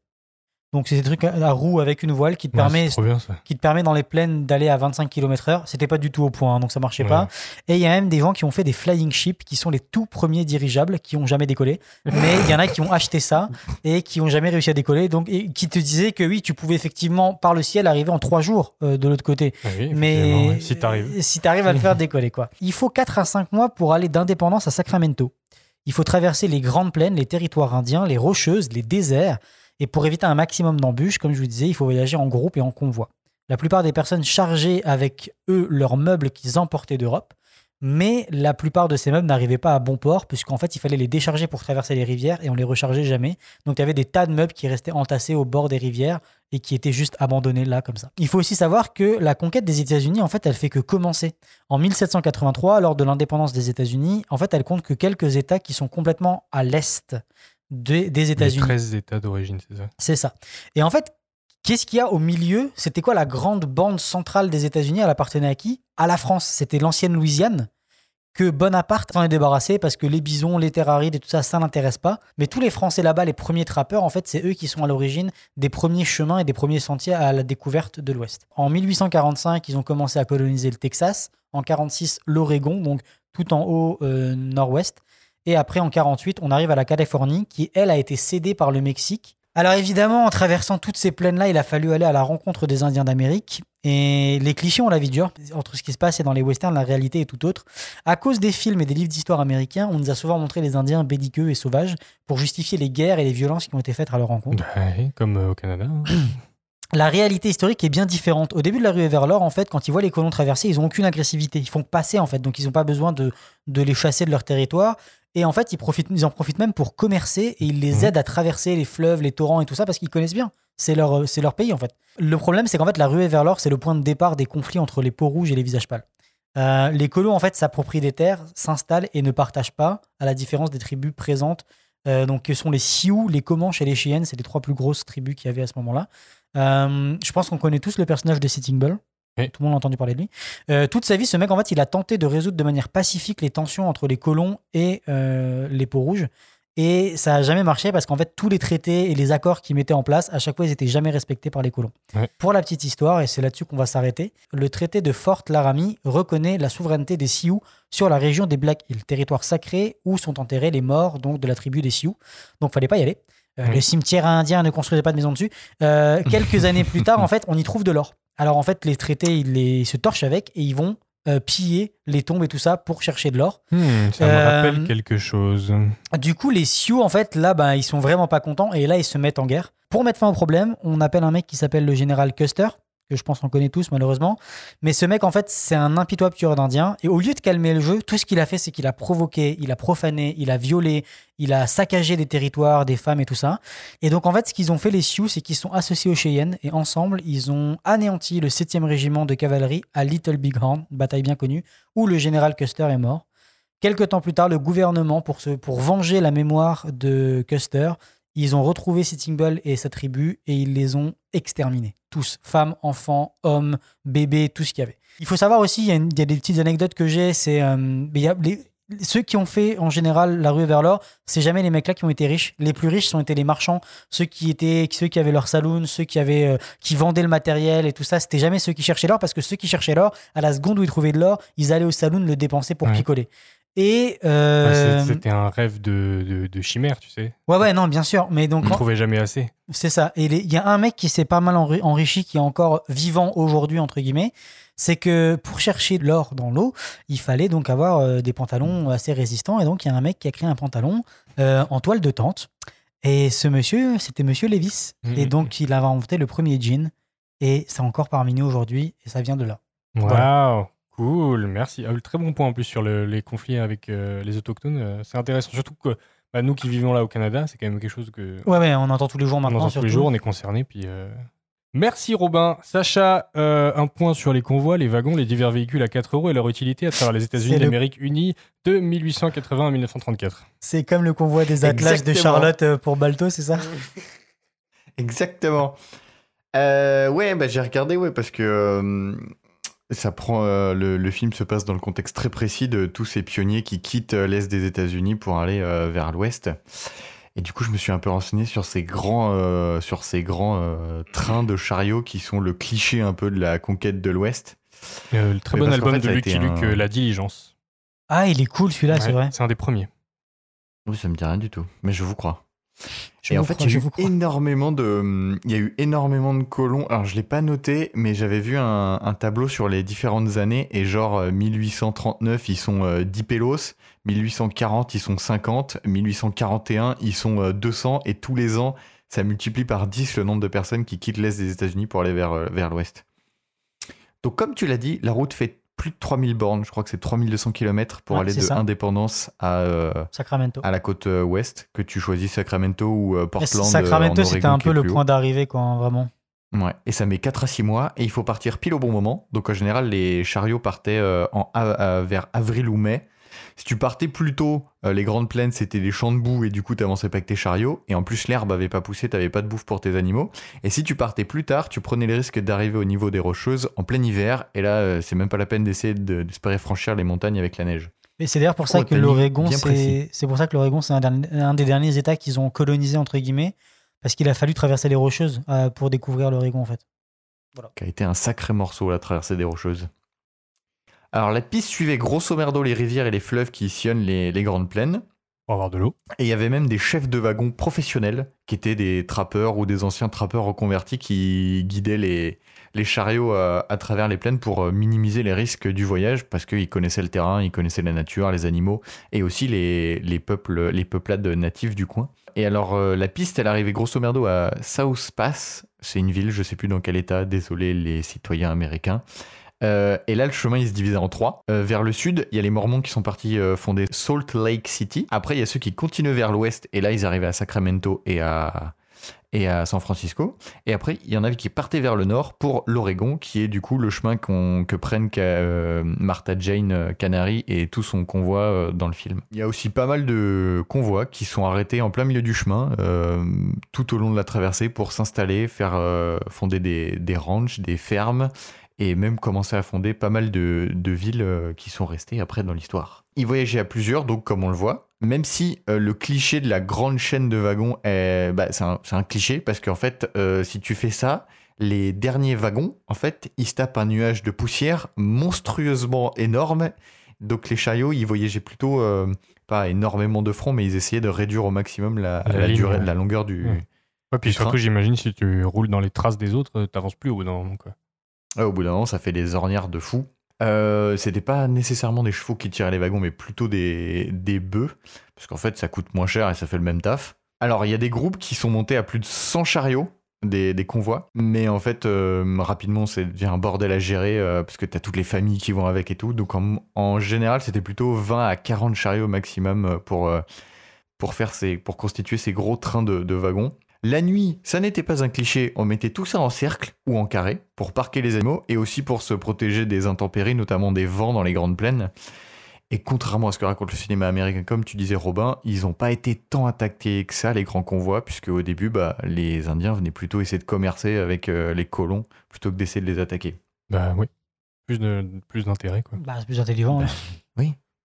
Donc, c'est des trucs à roues avec une voile qui te Ouais, permet c'est trop bien ça. qui te permet dans les plaines d'aller à 25 km/h. C'était pas du tout au point, hein, donc ça marchait Ouais. pas. Et il y a même des gens qui ont fait des flying ships, qui sont les tout premiers dirigeables, qui ont jamais décollé. Mais il y en a qui ont acheté ça et qui ont jamais réussi à décoller. Donc, et qui te disaient que oui, tu pouvais effectivement par le ciel arriver en trois jours euh, de l'autre côté. Oui, effectivement, Mais si t'arrives. si t'arrives à le faire décoller, quoi. Il faut 4 à 5 mois pour aller d'indépendance à Sacramento. Il faut traverser les grandes plaines, les territoires indiens, les rocheuses, les déserts. Et pour éviter un maximum d'embûches, comme je vous disais, il faut voyager en groupe et en convoi. La plupart des personnes chargeaient avec eux leurs meubles qu'ils emportaient d'Europe, mais la plupart de ces meubles n'arrivaient pas à bon port, puisqu'en fait, il fallait les décharger pour traverser les rivières et on les rechargeait jamais. Donc, il y avait des tas de meubles qui restaient entassés au bord des rivières et qui étaient juste abandonnés là, comme ça. Il faut aussi savoir que la conquête des États-Unis, en fait, elle fait que commencer. En 1783, lors de l'indépendance des États-Unis, en fait, elle compte que quelques États qui sont complètement à l'est des, États-Unis. 13 États d'origine, c'est ça C'est ça. Et en fait, qu'est-ce qu'il y a au milieu? C'était quoi la grande bande centrale des États-Unis? Elle appartenait à qui? À la France. C'était l'ancienne Louisiane que Bonaparte s'en est débarrassé parce que les bisons, les terres arides et tout ça, ça n'intéresse pas. Mais tous les Français là-bas, les premiers trappeurs, en fait, c'est eux qui sont à l'origine des premiers chemins et des premiers sentiers à la découverte de l'Ouest. En 1845, ils ont commencé à coloniser le Texas. En 46, l'Oregon, donc tout en haut euh, nord-ouest. Et après, en 48, on arrive à la Californie, qui, elle, a été cédée par le Mexique. Alors évidemment, en traversant toutes ces plaines-là, il a fallu aller à la rencontre des Indiens d'Amérique. Et les clichés ont la vie dure. Entre ce qui se passe et dans les westerns, la réalité est tout autre. À cause des films et des livres d'histoire américains, on nous a souvent montré les Indiens belliqueux et sauvages pour justifier les guerres et les violences qui ont été faites à leur rencontre. Ouais, Comme euh, au Canada. hein. La réalité historique est bien différente. Au début de la rue vers l'or, en fait, quand ils voient les colons traverser, ils n'ont aucune agressivité. Ils font passer, en fait. Donc, ils n'ont pas besoin de, de les chasser de leur territoire. Et en fait, ils, profitent, ils en profitent même pour commercer et ils les Mhm. aident à traverser les fleuves, les torrents et tout ça parce qu'ils connaissent bien. C'est leur, euh, c'est leur pays, en fait. Le problème, c'est qu'en fait, la ruée vers l'or, c'est le point de départ des conflits entre les peaux rouges et les visages pâles. Euh, les colons, en fait, s'approprient des terres, s'installent et ne partagent pas, à la différence des tribus présentes. euh, donc, que sont les Sioux, les Comanches et les Cheyennes. C'est les trois plus grosses tribus qu'il y avait à ce moment-là. Euh, je pense qu'on connaît tous le personnage de Sitting Bull. Oui. Tout le monde a entendu parler de lui. Euh, toute sa vie, ce mec, en fait, il a tenté de résoudre de manière pacifique les tensions entre les colons et euh, les peaux rouges. Et ça a jamais marché parce qu'en fait, tous les traités et les accords qu'ils mettaient en place, à chaque fois, ils étaient jamais respectés par les colons. Ouais. Pour la petite histoire, et c'est là-dessus qu'on va s'arrêter, le traité de Fort Laramie reconnaît la souveraineté des Sioux sur la région des Black Hills, territoire sacré où sont enterrés les morts donc de la tribu des Sioux. Donc, fallait pas y aller. Euh. Le cimetière indien ne construisait pas de maison dessus. Euh, quelques années plus tard, en fait, on y trouve de l'or. Alors, en fait, les traités, ils, les, ils se torchent avec et ils vont euh, piller les tombes et tout ça pour chercher de l'or. Hmm, ça me Euh, rappelle quelque chose. Du coup, les Sioux, en fait, là, ben, ils sont vraiment pas contents et là, ils se mettent en guerre. Pour mettre fin au problème, on appelle un mec qui s'appelle le général Custer, que je pense qu'on connaît tous malheureusement. Mais ce mec, en fait, c'est un impitoyable tueur d'Indiens. Et au lieu de calmer le jeu, tout ce qu'il a fait, c'est qu'il a provoqué, il a profané, il a violé, il a saccagé des territoires, des femmes et tout ça. Et donc, en fait, ce qu'ils ont fait, les Sioux, c'est qu'ils sont associés aux Cheyennes et ensemble, ils ont anéanti le 7e régiment de cavalerie à Little Big Horn, bataille bien connue, où le général Custer est mort. Quelque temps plus tard, le gouvernement, pour, se, pour venger la mémoire de Custer, ils ont retrouvé Sitting Bull et sa tribu et ils les ont exterminés. Tous, femmes, enfants, hommes, bébés, tout ce qu'il y avait. Il faut savoir aussi, il y, a une- il y a des petites anecdotes que j'ai, c'est euh, ceux qui ont fait en général la rue vers l'or, c'est jamais les mecs là qui ont été riches. Les plus riches sont été les marchands, ceux qui étaient, ceux qui avaient leur saloon, ceux qui avaient, euh, qui vendaient le matériel et tout ça. C'était jamais ceux qui cherchaient l'or parce que ceux qui cherchaient l'or, à la seconde où ils trouvaient de l'or, ils allaient au saloon le dépenser pour Ouais. picoler. Et Ouais, euh, C'était un rêve de, de, de chimère, tu sais. ouais ouais non bien sûr, mais donc On ne trouvait jamais assez. c'est ça. Et il y a un mec qui s'est pas mal enri- enrichi, qui est encore vivant aujourd'hui, entre guillemets. C'est que pour chercher de l'or dans l'eau, il fallait donc avoir euh, des pantalons assez résistants. Et donc, il y a un mec qui a créé un pantalon euh, en toile de tente. Et ce monsieur, c'était monsieur Levis. Mhm. Et donc, il a inventé le premier jean. Et c'est encore parmi nous aujourd'hui. Et ça vient de là. Waouh, Voilà. Cool, merci. Ah, très bon point en plus sur le- les conflits avec euh, les autochtones. euh, c'est intéressant, surtout que bah, nous qui vivons là au Canada, c'est quand même quelque chose que Ouais, ouais, on entend tous les jours on maintenant. entend tous les jours, on est concernés. Puis, euh, Merci Robin. Sacha, euh, un point sur les convois, les wagons, les divers véhicules à 4 euros et leur utilité à travers les États-Unis C'est le- d'Amérique unie de 1880 à 1934. C'est comme le convoi des Atlas de. Charlotte pour Balto, c'est ça? Exactement. Euh, ouais, bah, j'ai regardé, ouais, parce que euh, ça prend. euh, le, le film se passe dans le contexte très précis de tous ces pionniers qui quittent euh, l'est des États-Unis pour aller euh, vers l'ouest. Et du coup, je me suis un peu renseigné sur ces grands, euh, sur ces grands euh, trains de chariots qui sont le cliché un peu de la conquête de l'ouest. Euh, le très Mais bon album fait, de Lucky Luke, un- La Diligence. Ah, il est cool celui-là, c'est vrai. C'est un des premiers. Oui, ça me dit rien du tout, mais je vous crois. Je et en fait, il y a eu énormément de, il y a eu énormément de colons. Alors, je l'ai pas noté, mais j'avais vu un, un tableau sur les différentes années et genre euh, 1839, ils sont euh, 10 pélos, 1840, ils sont 50, 1841, ils sont euh, 200 et tous les ans, ça multiplie par 10 le nombre de personnes qui quittent l'est des États-Unis pour aller vers, euh, vers l'ouest. Donc, comme tu l'as dit, la route fait plus de 3000 bornes, je crois que c'est 3200 km pour Ouais, aller de ça. Indépendance à, euh, Sacramento. à la côte euh, ouest, que tu choisis Sacramento ou euh, Portland. Sacramento, en c'était un peu le point d'arrivée, quoi, hein, vraiment. Ouais. Et ça met 4 à 6 mois et il faut partir pile au bon moment. Donc en général, les chariots partaient euh, en, a- vers avril ou mai. Si tu partais plus tôt, euh, les grandes plaines, c'était des champs de boue et du coup, tu avançais pas avec tes chariots. Et en plus, l'herbe avait pas poussé, t'avais pas de bouffe pour tes animaux. Et si tu partais plus tard, tu prenais le risque d'arriver au niveau des rocheuses en plein hiver. Et là, euh, c'est même pas la peine d'essayer de- d'espérer franchir les montagnes avec la neige. Et c'est d'ailleurs pour ça que l'Oregon, c'est pour ça que l'Oregon, c'est un, des derniers États qu'ils ont colonisé entre guillemets, parce qu'il a fallu traverser les Rocheuses euh, pour découvrir l'Oregon en fait. qui a été un sacré morceau la traversée des Rocheuses. Alors la piste suivait grosso merdo les rivières et les fleuves qui sillonnent les, les grandes plaines. Pour avoir de l'eau. Et il y avait même des chefs de wagons professionnels qui étaient des trappeurs ou des anciens trappeurs reconvertis qui guidaient les, les chariots à, à travers les plaines pour euh, minimiser les risques du voyage parce qu'ils connaissaient le terrain, ils connaissaient la nature, les animaux et aussi les, les peuples, les peuplades natives du coin. Et alors euh, la piste, elle arrivait grosso merdo à South Pass, c'est une ville, je sais plus dans quel état, désolé les citoyens américains. Euh, et là, le chemin, il se divisait en trois. Euh, vers le sud, il y a les Mormons qui sont partis euh, fonder Salt Lake City. Après, il y a ceux qui continuent vers l'ouest. Et là, ils arrivaient à Sacramento et à, et à San Francisco. Et après, il y en avait qui partaient vers le nord pour l'Oregon, qui est du coup le chemin que prennent Martha Jane Canary et tout son convoi dans le film. Il y a aussi pas mal de convois qui sont arrêtés en plein milieu du chemin, tout au long de la traversée, pour s'installer, faire fonder des, des ranchs, des fermes et même commencer à fonder pas mal de, de villes euh, qui sont restées après dans l'histoire. Ils voyageaient à plusieurs, donc comme on le voit, même si euh, le cliché de la grande chaîne de wagons, est, bah, c'est un, c'est un cliché parce qu'en fait, euh, si tu fais ça, les derniers wagons, en fait, ils se tapent un nuage de poussière monstrueusement énorme. Donc les chariots, ils voyageaient plutôt euh, pas énormément de front, mais ils essayaient de réduire au maximum la, La la ligne, durée, ouais. la longueur du. Ouais. Ouais, puis du surtout, train. j'imagine, si tu roules dans les traces des autres, t'avances plus au bout d'un moment. Quoi. Au bout d'un moment, ça fait des ornières de fou. Euh, C'était pas nécessairement des chevaux qui tiraient les wagons, mais plutôt des, des bœufs, parce qu'en fait, ça coûte moins cher et ça fait le même taf. Alors, il y a des groupes qui sont montés à plus de 100 chariots, des, convois, mais en fait, euh, rapidement, c'est devient un bordel à gérer, euh, parce que t'as toutes les familles qui vont avec et tout. Donc, en, général, c'était plutôt 20 à 40 chariots maximum pour, constituer ces gros trains de wagons. La nuit, ça n'était pas un cliché, on mettait tout ça en cercle ou en carré pour parquer les animaux et aussi pour se protéger des intempéries, notamment des vents dans les grandes plaines. Et contrairement à ce que raconte le cinéma américain, comme tu disais Robin, ils n'ont pas été tant attaqués que ça, les grands convois, puisque au début, bah, les Indiens venaient plutôt essayer de commercer avec euh, les colons plutôt que d'essayer de les attaquer. Bah oui. Plus de plus d'intérêt, quoi. Bah, c'est plus intelligent. hein.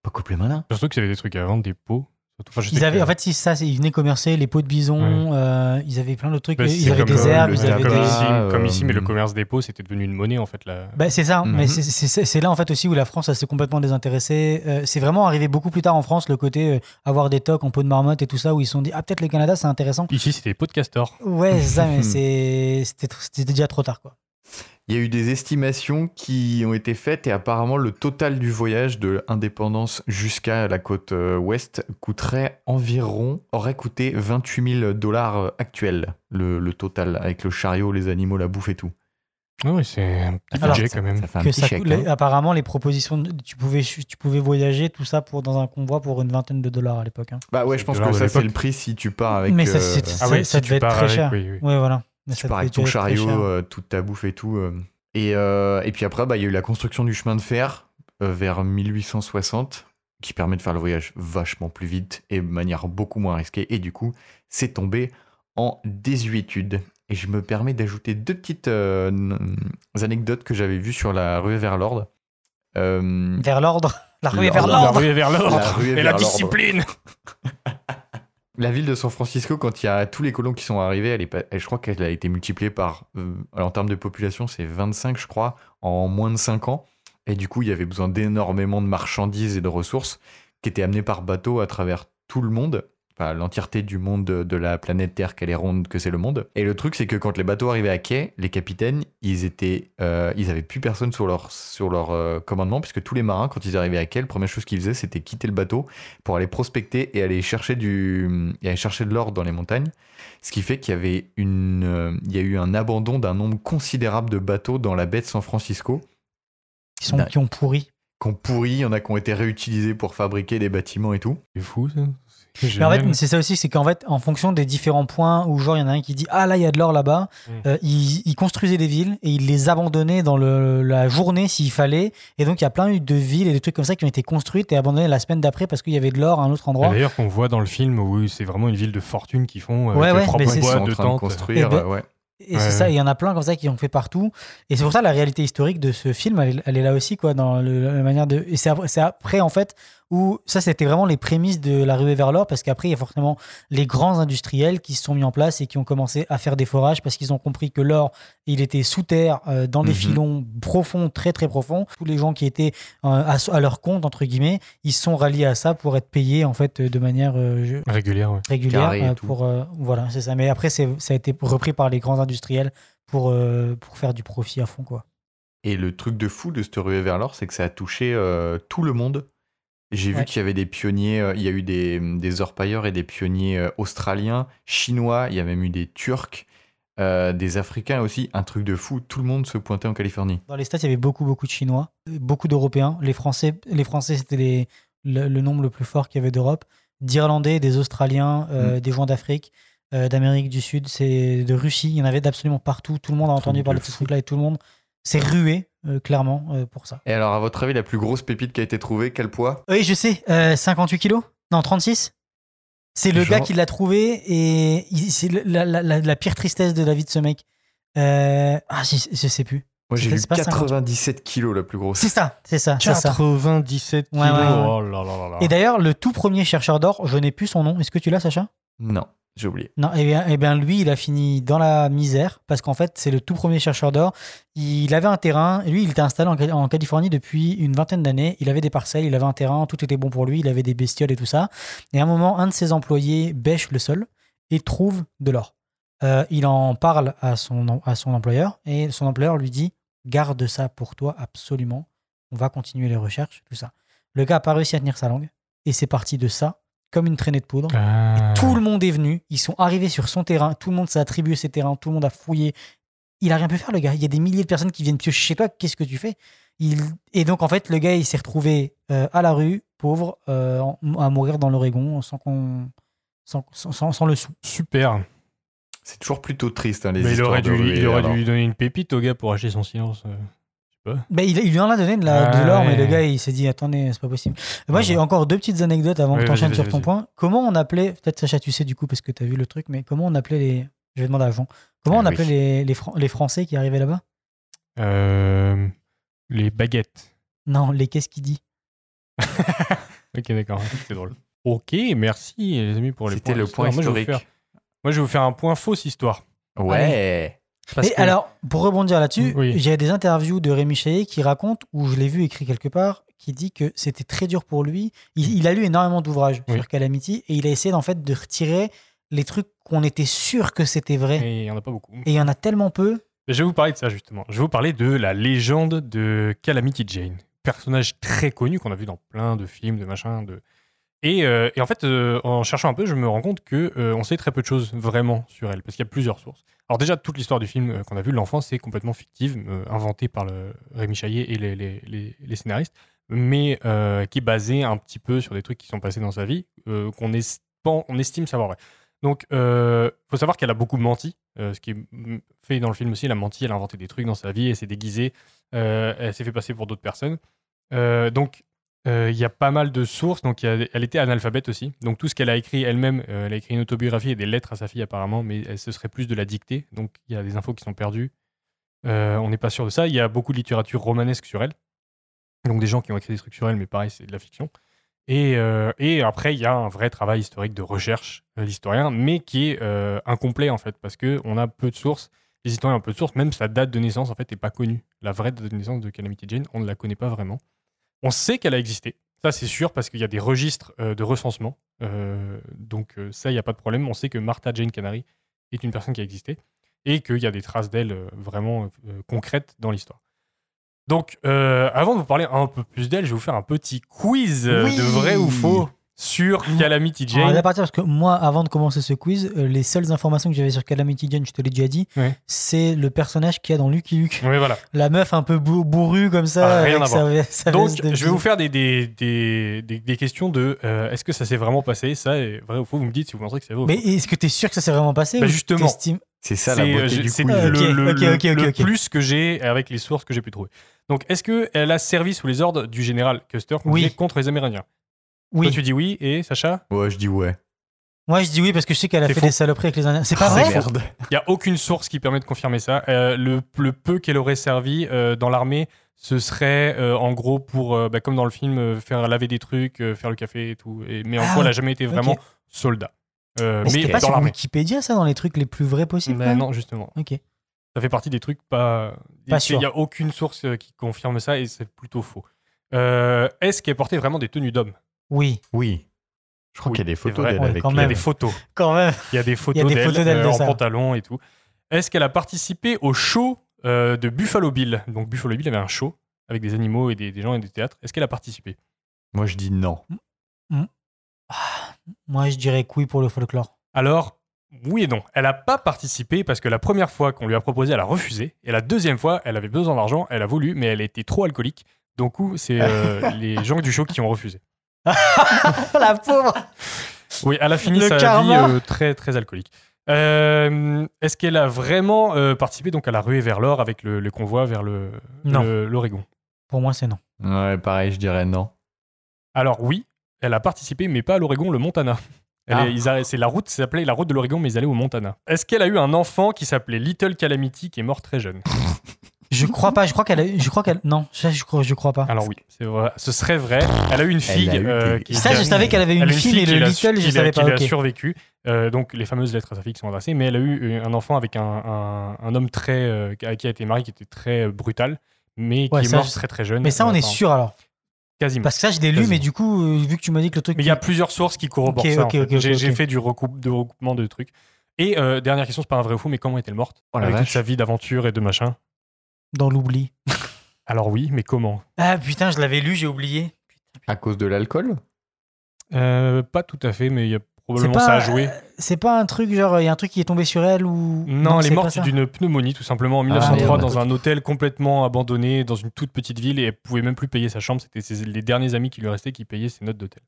Pas couple malin. Surtout qu'ils avaient des trucs à vendre, des pots. Enfin, Ils avaient, que- en fait, si ça, ils venaient commercer les pots de bison, euh, ils avaient plein d'autres trucs. Bah, ils avaient des euh, herbes, le ils avaient comme, des. ici, euh, comme ici, mais le commerce des pots, c'était devenu une monnaie, en fait. Là. Bah, c'est ça, Mhm. mais c'est- c'est là en fait aussi où la France s'est complètement désintéressée. Euh, c'est vraiment arrivé beaucoup plus tard en France, le côté euh, avoir des tocs en peau de marmotte et tout ça, où ils se sont dit Ah, peut-être le Canada c'est intéressant. Ici, c'était des pots de castor. Ouais, c'est ça, mais c'était déjà trop tard quoi. Il y a eu des estimations qui ont été faites et apparemment le total du voyage de l'indépendance jusqu'à la côte euh, ouest coûterait environ, aurait coûté 28 000 dollars actuels, le, le total, avec le chariot, les animaux, la bouffe et tout. Ah oui, c'est un petit budget quand même. ça fait un Que petit ça chèque. coûte- les- hein. apparemment, les propositions, de- tu pouvais, tu pouvais voyager tout ça pour dans un convoi pour une vingtaine de dollars à l'époque. hein. Bah ouais, je pense que ça c'est le prix si tu pars avec mais ça, euh, Ah ça, ouais, ça si devait être très avec, cher. oui, oui. Ouais, voilà. Mais tu pars avec ton chariot, euh, toute ta bouffe et tout. euh. Et, euh, et puis après, bah, il y a eu la construction du chemin de fer euh, vers 1860 qui permet de faire le voyage vachement plus vite et de manière beaucoup moins risquée. Et du coup, c'est tombé en désuétude. Et je me permets d'ajouter deux petites euh, anecdotes que j'avais vues sur la rue vers l'ordre. Euh, Vers l'ordre? La L'ordre. vers La l'ordre. rue est vers La l'ordre. Et vers la discipline. La ville de San Francisco, quand il y a tous les colons qui sont arrivés, elle est je crois qu'elle a été multipliée par, euh, en termes de population, c'est 25, je crois, en moins de 5 ans. Et du coup, il y avait besoin d'énormément de marchandises et de ressources qui étaient amenées par bateau à travers tout le monde, enfin l'entièreté du monde de, de la planète Terre, qu'elle est ronde, que c'est le monde. Et le truc, c'est que quand les bateaux arrivaient à quai, les capitaines, ils étaient, euh, ils avaient plus personne sur leur, sur leur euh, commandement, puisque tous les marins, quand ils arrivaient à quai, la première chose qu'ils faisaient, c'était quitter le bateau pour aller prospecter et aller chercher du et aller chercher de l'or dans les montagnes ce qui fait qu'il y avait une euh, il y a eu un abandon d'un nombre considérable de bateaux dans la baie de San Francisco Qui, sont, qui ont pourri. qu'on pourri il y en a qui ont été réutilisés pour fabriquer des bâtiments et tout C'est fou, ça. Mais en fait, c'est ça aussi, c'est qu'en fait, en fonction des différents points où genre il y en a un qui dit ah là il y a de l'or là-bas, Mm. euh, il, il construisait des villes et il les abandonnait dans le- la journée s'il fallait. Et donc il y a plein de villes et des trucs comme ça qui ont été construites et abandonnées la semaine d'après parce qu'il y avait de l'or à un autre Et endroit. D'ailleurs, qu'on voit dans le film où c'est vraiment une ville de fortune qu'ils font avec Ouais, ouais, mais bois de train de tentes. construire Eh ben, euh, ouais. Et Ouais, c'est ça, il y en a plein comme ça qui ont fait partout. Et c'est pour ça la réalité historique de ce film, elle, est- elle est là aussi, quoi, dans le- la manière de. Et c'est après, c'est après, en fait, où ça, c'était vraiment les prémices de la ruée vers l'or, parce qu'après, il y a forcément les grands industriels qui se sont mis en place et qui ont commencé à faire des forages parce qu'ils ont compris que l'or, il était sous terre, euh, dans des Mhm. filons profonds, très très profonds. Tous les gens qui étaient euh, à, à leur compte, entre guillemets, ils se sont ralliés à ça pour être payés, en fait, de manière euh, je- Régulière, ouais. régulière euh, pour euh, voilà c'est ça mais après ça a été repris par les grands industriels pour euh, pour faire du profit à fond quoi et le truc de fou de cette ruée vers l'or c'est que ça a touché euh, tout le monde j'ai vu qu'il y avait des pionniers euh, il y a eu des, des orpailleurs et des pionniers euh, australiens chinois il y a même eu des turcs euh, des africains aussi un truc de fou tout le monde se pointait en Californie. Dans les stats il y avait beaucoup beaucoup de chinois beaucoup d'européens. Les français les français c'était le, le nombre le plus fort qu'il y avait d'Europe. d'Irlandais des Australiens euh, des gens d'Afrique d'Amérique du Sud c'est de Russie il y en avait d'absolument partout. Tout le monde a entendu parler de ce fou. truc là et tout le monde s'est rué euh, clairement euh, pour ça et alors à votre avis la plus grosse pépite qui a été trouvée quel poids? Oui, je sais. euh, 58 kilos? Non, 36 C'est le Genre- gars qui l'a trouvé et c'est la, la- la- la pire tristesse de la vie de ce mec. Euh, ah, je, je sais plus. Moi, j'ai pas 97 kilos la plus grosse. C'est ça, c'est ça, c'est ça. 97 Ouais, kilos. ouais, ouais. Oh là là là là. Et d'ailleurs, le tout premier chercheur d'or, je n'ai plus son nom. Est-ce que tu l'as, Sacha? Non, j'ai oublié. Non, eh bien, eh bien, lui, il a fini dans la misère parce qu'en fait, c'est le tout premier chercheur d'or. Il avait un terrain. Lui, il était installé en Californie depuis une vingtaine d'années. Il avait des parcelles, il avait un terrain, tout était bon pour lui. Il avait des bestioles et tout ça. Et à un moment, un de ses employés bêche le sol et trouve de l'or. Euh, il en parle à son, à son employeur et son employeur lui dit Garde ça pour toi, absolument. On va continuer les recherches, tout ça. Le gars n'a pas réussi à tenir sa langue et c'est parti de ça, comme une traînée de poudre. Ah. Tout le monde est venu, ils sont arrivés sur son terrain, tout le monde s'est attribué ses terrains, tout le monde a fouillé. Il a rien pu faire, le gars. Il y a des milliers de personnes qui viennent piocher chez toi, qu'est-ce que tu fais? Il... Et donc, en fait, le gars, il s'est retrouvé euh, à la rue, pauvre, euh, à mourir dans l'Oregon sans, qu'on... sans, sans, sans- le sou. Super. C'est toujours plutôt triste, hein, les Mais il histoires aurait, de dû, rue il aurait dû lui donner une pépite au gars pour acheter son silence. euh. Ben, il, il lui en a donné de, la- Ah l'or, mais le gars, il s'est dit Attendez, c'est pas possible. Moi, j'ai ouais. encore deux petites anecdotes avant que tu enchaînes sur ton point. Comment on appelait, peut-être Sacha, tu sais du coup, parce que tu as vu le truc, mais comment on appelait les. Je vais demander à Jean. Comment on Ah appelait oui. les, les, Fran- les Français qui arrivaient là-bas? Euh, les baguettes. Non, les qu'est-ce qu'il dit? Ok, d'accord. C'est drôle. Ok, merci les amis pour les C'était points le d'histoire. point Moi, je vais vous historique. faire- Moi, je vais vous faire un point fausse histoire. Ouais. Parce que- alors, pour rebondir là-dessus, Oui. j'ai des interviews de Rémi Chaillet qui raconte, où je l'ai vu écrit quelque part, qui dit que c'était très dur pour lui. Il, il a lu énormément d'ouvrages Oui. sur Calamity et il a essayé en fait de retirer les trucs qu'on était sûr que c'était vrai. Et il n'y en a pas beaucoup. Et il y en a tellement peu. Je vais vous parler de ça justement. Je vais vous parler de la légende de Calamity Jane. Personnage très connu qu'on a vu dans plein de films, de machins. De... Et, euh, et en fait, euh, en cherchant un peu, je me rends compte que euh, on sait très peu de choses vraiment sur elle, parce qu'il y a plusieurs sources. Alors déjà, toute l'histoire du film euh, qu'on a vu, l'enfance, c'est complètement fictive, euh, inventée par le Rémi Chaillet et les, scénaristes, mais euh, qui est basée un petit peu sur des trucs qui sont passés dans sa vie, qu'on est- on estime savoir vrai. Donc, euh, faut savoir qu'elle a beaucoup menti. ce qui est mm, fait dans le film aussi, elle a menti, elle a inventé des trucs dans sa vie, elle s'est déguisée, elle s'est fait passer pour d'autres personnes. Euh, euh, il y a pas mal de sources. Donc, elle était analphabète aussi. Donc, tout ce qu'elle a écrit elle-même, euh, elle a écrit une autobiographie et des lettres à sa fille apparemment, mais elle, ce serait plus de la dictée. Donc, il y a des infos qui sont perdues. Euh, on n'est pas sûr de ça. Il y a beaucoup de littérature romanesque sur elle. Donc, des gens qui ont écrit des trucs sur elle, mais pareil, c'est de la fiction. Et, euh, et après, il y a un vrai travail historique de recherche de l'historien, mais qui est euh, incomplet en fait, parce qu'on a peu de sources. Les historiens ont peu de sources, même sa date de naissance en fait n'est pas connue. La vraie date de naissance de Calamity Jane, on ne la connaît pas vraiment. On sait qu'elle a existé, ça c'est sûr, parce qu'il y a des registres euh, de recensement. Euh, donc euh, ça, il n'y a pas de problème. On sait que Martha Jane Canary est une personne qui a existé et qu'il y a des traces d'elle vraiment concrètes dans l'histoire. Donc, avant de vous parler un peu plus d'elle, je vais vous faire un petit quiz Oui. de vrai ou faux sur Calamity Alors, on Jane. va partir parce que moi, avant de commencer ce quiz, euh, les seules informations que j'avais sur Calamity Jane, je te l'ai déjà dit, c'est le personnage qu'il y a dans Lucky Luke. Oui, voilà. La meuf un peu bou- bourrue comme ça. Ah, rien avec à voir. sa- sa Donc, je vais vous faire des, des, des, des- des questions de euh, est-ce que ça s'est vraiment passé? Ça est vrai ou faux Vous me dites si vous pensez que c'est vrai Mais est-ce que tu es sûr que ça s'est vraiment passé Bah, justement. C'est ça la C'est euh, beauté je- du c'est quiz. le, Ok, le- plus que j'ai avec les sources que j'ai pu trouver. Donc, est-ce qu'elle a servi sous les ordres du général Custer Oui. contre les Amérindiens? Oui. Toi, tu dis oui, et Sacha Ouais, je dis ouais. Moi, je dis oui parce que je sais qu'elle a fait faux. des saloperies avec les Indiens. C'est pas Ah, vrai merde. Il n'y a aucune source qui permet de confirmer ça. Euh, le, le peu qu'elle aurait servi euh, dans l'armée, ce serait euh, en gros pour, euh, bah, comme dans le film, euh, faire laver des trucs, euh, faire le café et tout. Et- mais en Ah, gros, elle n'a jamais été vraiment soldat. Euh, Mais mais c'était pas dans sur. Wikipédia ça dans les trucs les plus vrais possibles Bah non, justement. Ok. Ça fait partie des trucs pas. Pas Il n'y a aucune source qui confirme ça et c'est plutôt faux. Euh, Est-ce qu'elle portait vraiment des tenues d'homme? Oui, Oui. Je crois Oui, qu'il y a des photos d'elle Ouais, avec quand Il y a des photos. quand même. Il y a des photos des d'elle photos d'elle euh, de en ça. pantalon et tout. Est-ce qu'elle a participé au show euh, de Buffalo Bill? Donc Buffalo Bill avait un show avec des animaux et des, des gens et des théâtres. Est-ce qu'elle a participé? Moi, je dis non. Moi, je dirais que oui pour le folklore. Alors, oui et non. Elle n'a pas participé parce que la première fois qu'on lui a proposé, elle a refusé. Et la deuxième fois, elle avait besoin d'argent, elle a voulu, mais elle était trop alcoolique. Donc, c'est euh, les gens du show qui ont refusé? La pauvre Oui, elle a fini Le sa karma. vie euh, très, très alcoolique. Euh, Est-ce qu'elle a vraiment euh, participé donc à la ruée vers l'or avec le, le convoi vers le- Non. le- l'Oregon? Pour moi, c'est non. Ouais, pareil, je dirais non. Alors oui, elle a participé, mais pas à l'Oregon, le Montana. Elle Ah. est- ils a- c'est la route, ça s'appelait la route de l'Oregon, mais ils allaient au Montana. Est-ce qu'elle a eu un enfant qui s'appelait Little Calamity, qui est mort très jeune? Je crois pas, je crois qu'elle a je crois qu'elle non, ça je crois je crois pas. Alors oui, c'est vrai. Ce serait vrai. Elle a eu une fille. a eu euh, qui, Ça je a- savais qu'elle avait elle une a fille mais le little je savais qui pas. l'a OK. survécu. Euh, donc les fameuses lettres à sa fille qui sont adressées. Mais elle a eu un enfant avec un, un, un homme très euh, à qui a été marié, qui était très brutal, mais qui Ouais, est ça, mort je- très très jeune. Mais ça on est sûr alors. Quasiment. Parce que ça je l'ai lu mais du coup euh, vu que tu m'as dit que le truc Mais il y a plusieurs sources qui corroborent ça. J'ai fait du recoupement de trucs. Et euh, dernière question, c'est pas un vrai ou faux, mais comment est-elle morte? Oh Avec toute sa vie d'aventure et de machin. Dans l'oubli. Alors oui, mais comment? Ah putain, je l'avais lu, j'ai oublié. À cause de l'alcool? Euh, Pas tout à fait, mais il y a C'est probablement pas ça à jouer. euh, C'est pas un truc genre il y a un truc qui est tombé sur elle ou Non, elle est morte d'une pneumonie, tout simplement, en 1903, merde. dans un hôtel complètement abandonné, dans une toute petite ville, et elle pouvait même plus payer sa chambre. C'était ses- les derniers amis qui lui restaient qui payaient ses notes d'hôtel.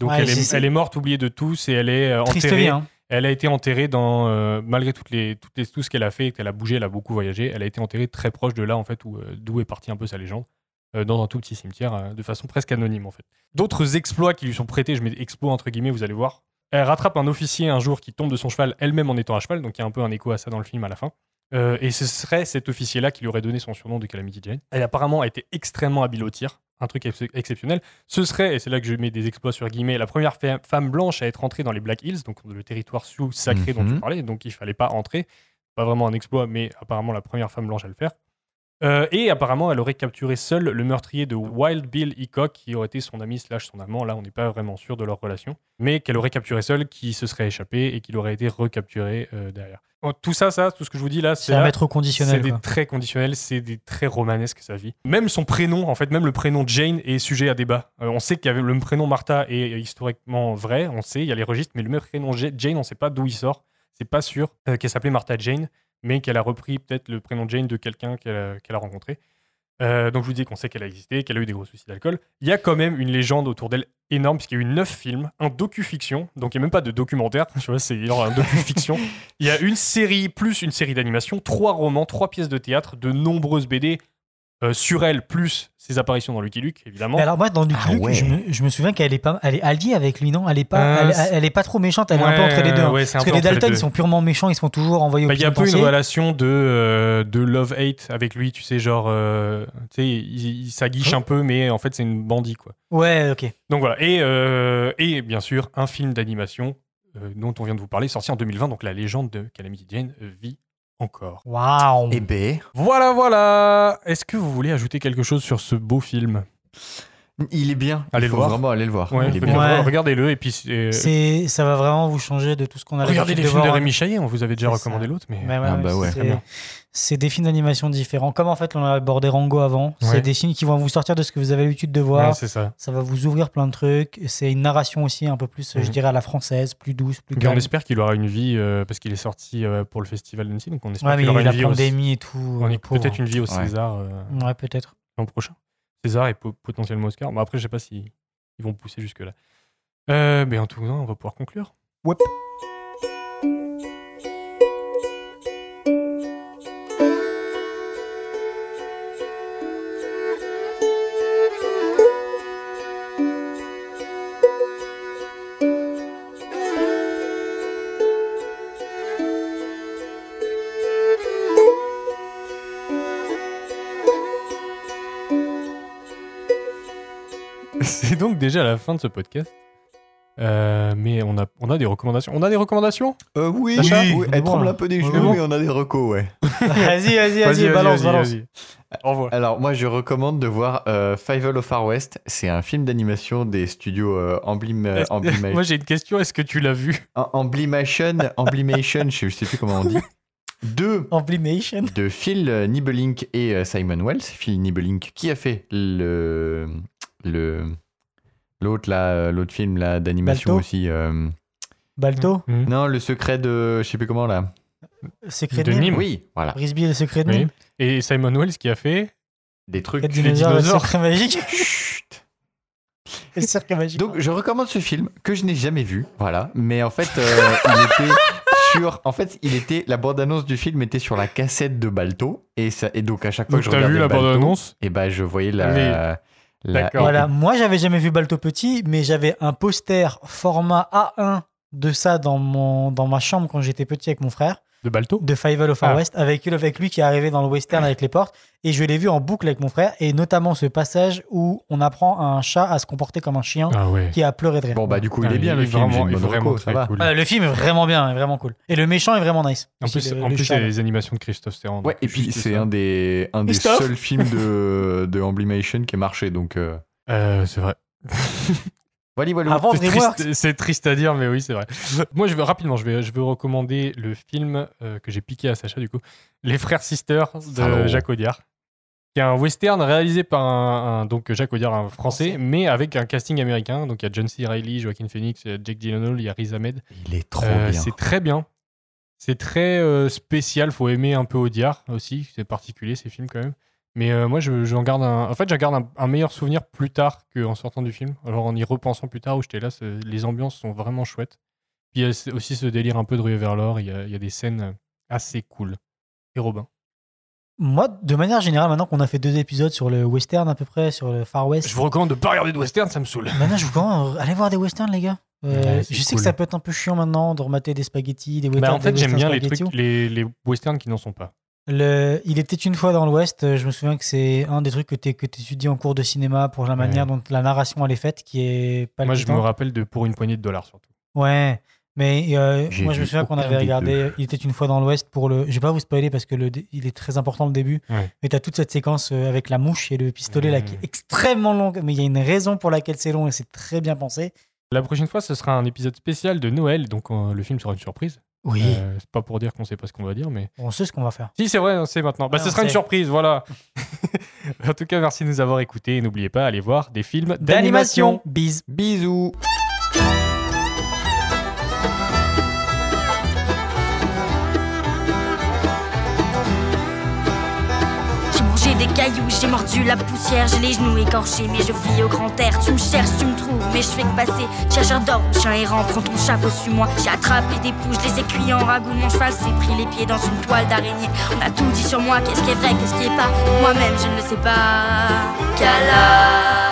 Donc Ouais, elle, est, c'est- elle est morte, oubliée de tous, et elle est euh, Triste enterrée. vie hein. Elle a été enterrée dans, euh, malgré toutes les, tout ce qu'elle a fait, qu'elle a bougé, elle a beaucoup voyagé, elle a été enterrée très proche de là, en fait, où, euh, d'où est partie un peu sa légende, euh, dans un tout petit cimetière, de façon presque anonyme, en fait. D'autres exploits qui lui sont prêtés, je mets exploits entre guillemets, vous allez voir. Elle rattrape un officier un jour qui tombe de son cheval, elle-même en étant à cheval, donc il y a un peu un écho à ça dans le film à la fin. Euh, et ce serait cet officier-là qui lui aurait donné son surnom de Calamity Jane. Elle apparemment a été extrêmement habile au tir, un truc ex- exceptionnel. Ce serait, et c'est là que je mets des exploits sur guillemets, la première femme blanche à être entrée dans les Black Hills, donc le territoire sous sacré dont tu Mhm. parlais, donc il fallait pas entrer. Pas vraiment un exploit, mais apparemment la première femme blanche à le faire. Euh, et apparemment, elle aurait capturé seule le meurtrier de Wild Bill Hickok, qui aurait été son ami slash son amant. Là, on n'est pas vraiment sûr de leur relation. Mais qu'elle aurait capturé seule, qui se serait échappé et qu'il aurait été recapturé euh, derrière. Tout ça, ça, tout ce que je vous dis là, c'est à mettre au c'est conditionnel. des traits conditionnels, c'est des traits romanesques sa vie. Même son prénom, en fait, même le prénom Jane est sujet à débat. Euh, on sait qu'il y avait le prénom Martha est historiquement vrai, on sait, il y a les registres, mais le même prénom Ja- Jane, on sait pas d'où il sort. C'est pas sûr qu'elle s'appelait Martha Jane, mais qu'elle a repris peut-être le prénom Jane de quelqu'un qu'elle a, rencontré. Euh, donc je vous dis qu'on sait qu'elle a existé, qu'elle a eu des gros soucis d'alcool. Il y a quand même une légende autour d'elle énorme, puisqu'il y a eu neuf films, un docu-fiction, donc il n'y a même pas de documentaire, tu vois, c'est genre un docu-fiction. Il y a une série plus une série d'animation, trois romans, trois pièces de théâtre, de nombreuses BD euh, sur elle, plus ses apparitions dans Lucky Luke, évidemment. Mais alors moi dans Lucky Ah Luke, ouais. je, me, je me souviens qu'elle est pas elle est alliée avec lui non? Elle est pas Euh, elle, est pas trop méchante, elle est un peu entre les deux. hein. ouais, Parce que les Dalton ils sont purement méchants, ils se font toujours envoyer au Bah, Il y a un peu une relation de, euh, de love-hate avec lui, tu sais, genre, euh, tu sais, il, il s'aguiche Hein? un peu, mais en fait, c'est une bandit, quoi. Ouais, OK. Donc voilà, et, euh, et bien sûr, un film d'animation euh, dont on vient de vous parler, sorti en 2020, donc la légende de Calamity Jane vit encore. Waouh. Eh ben, Voilà, voilà Est-ce que vous voulez ajouter quelque chose sur ce beau film? Il est bien. Allez il le voir. vraiment aller le voir. Ouais, il est peut-être bien. Ouais. Regardez-le, et puis... euh, C'est ça va vraiment vous changer de tout ce qu'on a regardez les films de voir. Rémi Chaillet, on vous avait déjà recommandé l'autre, mais... Ouais, Ah bah ouais. c'est- Très bien. C'est des films d'animation différents. Comme en fait on a abordé Rango avant, c'est Ouais. des films qui vont vous sortir de ce que vous avez l'habitude de voir. Ouais, c'est ça. ça va vous ouvrir plein de trucs. C'est une narration aussi un peu plus, Mhm. je dirais, à la française, plus douce, plus Puis on calme. espère qu'il aura une vie, euh, parce qu'il est sorti euh, pour le festival d'Annecy, donc on espère Ouais, qu'il aura il une a vie la au- pandémie et tout. on euh, est peut-être une vie au Ouais. César euh, Ouais, peut-être. l'an prochain. César et po- potentiellement Oscar. Bon, après, je sais pas si ils vont pousser jusque-là. Euh, mais en tout cas, on va pouvoir conclure. Ouais. C'est donc déjà la fin de ce podcast. Euh, mais on a, on a des recommandations. On a des recommandations? Euh, oui, Sacha? Elle bon, tremble là. un peu des genoux, bon. mais on a des recos, ouais. vas-y, vas-y, vas-y, balance, balance. Alors, moi, je recommande de voir euh, Fievel of Far West. C'est un film d'animation des studios euh, Emblim, euh, Moi, j'ai une question. Est-ce que tu l'as vu? Em- Emblimation, Emblimation, je sais- plus comment on dit. De, Emblimation. de Phil Nibelink et euh, Simon Wells. Phil Nibelink qui a fait le le l'autre là, euh, l'autre film là d'animation Balto aussi. euh, Balto, Hmm. Non, le secret de, je sais plus comment là. Secret De de Nîmes. Nîmes. Oui, voilà, Brisby et le secret de Oui. Nîmes. Et Simon Wells qui a fait. des trucs. Quatre dinosaures, le dinosaures. secret magique. Chut. Le cercle magique. Donc je recommande ce film que je n'ai jamais vu, voilà. Mais en fait, euh, il était sur, en fait, il était la bande annonce du film était sur la cassette de Balto et ça et donc à chaque fois Donc, que je t'as regardais vu la Balto, bande-annonce et ben je voyais la. D'accord. Voilà, moi j'avais jamais vu Balto petit, mais j'avais un poster format A1 de ça dans, mon, dans ma chambre quand j'étais petit avec mon frère. De Balto de Fievel au Far Ah. West, avec, avec lui qui est arrivé dans le western avec les portes. Et je l'ai vu en boucle avec mon frère, et notamment ce passage où on apprend à un chat à se comporter comme un chien Ah ouais. qui a pleuré de rire. Bon, bah, du coup, Ah, il est bien le film. vraiment, vraiment reco, ça très va. cool. Euh, le film est vraiment bien, est vraiment cool. Et le méchant est vraiment nice. En plus, le- en le plus chat, c'est là. les animations de Christophe Terrand. Ouais, et puis c'est un des, un des seuls films de, de Emblemation qui a marché. Donc, euh, Euh, c'est vrai. voilà, voilà. Avant C'est DreamWorks. triste, c'est triste à dire, mais oui, c'est vrai. Moi, je vais rapidement, je vais, je vais recommander le film euh, que j'ai piqué à Sacha, du coup, Les Frères Sisters de. Jacques Audiard, qui est un western réalisé par un, un- donc Jacques Audiard, un français, Français. mais avec un casting américain. Donc il y a John C. Reilly, Joaquin Phoenix, il y a Jake Gyllenhaal, il y a Riz Ahmed. Il est trop Euh, bien. c'est très bien. C'est très euh, spécial. Faut aimer un peu Audiard aussi. C'est particulier ces films quand même. Mais euh, moi, je- j'en garde un. En fait, j'en garde un, un meilleur souvenir plus tard qu'en sortant du film. Alors en y repensant plus tard où j'étais là, les ambiances sont vraiment chouettes. Puis il y a aussi ce délire un peu de rue vers l'or. Il y a, il y a des scènes assez cool. Et Robin? Moi, de manière générale, maintenant qu'on a fait deux épisodes sur le western à peu près, sur le Far West, Je vous recommande de pas regarder de western, ça me saoule. maintenant je vous recommande, allez voir des westerns, les gars. Euh, Ouais, je sais cool. que ça peut être un peu chiant maintenant de remater des spaghettis, des westerns. Bah, en fait, j'aime bien westerns les trucs, les, les westerns qui n'en sont pas. Le, il était une fois dans l'Ouest. euh, Je me souviens que c'est un des trucs que tu que étudies en cours de cinéma pour la manière dont la narration elle est faite, qui est pas Moi, je me rappelle de pour une poignée de dollars surtout. Ouais, mais euh, moi je me souviens qu'on avait regardé Il était une fois dans l'Ouest pour le. Je vais pas vous spoiler parce que le, il est très important le début. Ouais. Mais tu as toute cette séquence euh, avec la mouche et le pistolet là qui est extrêmement longue, mais il y a une raison pour laquelle c'est long et c'est très bien pensé. La prochaine fois, ce sera un épisode spécial de Noël, donc euh, le film sera une surprise. Oui. Euh, c'est pas pour dire qu'on sait pas ce qu'on va dire, mais. On sait ce qu'on va faire. Si, c'est vrai, on sait maintenant. Bah, Ah, ce sera une surprise, voilà. en tout cas, merci de nous avoir écoutés. Et n'oubliez pas, allez voir des films D'animation. d'animation. Bise. Bisous. Des cailloux, j'ai mordu la poussière, j'ai les genoux écorchés, mais je vis au grand air. Tu me cherches, tu me trouves, mais je fais que passer. Chercheur d'or chien errant, prends ton chapeau, suis-moi. J'ai attrapé des pouces, je les ai cuits en ragoût. Mon cheval s'est pris les pieds dans une toile d'araignée. On a tout dit sur moi, qu'est-ce qui est vrai, qu'est-ce qui est pas. Moi-même, je ne le sais pas. Cala.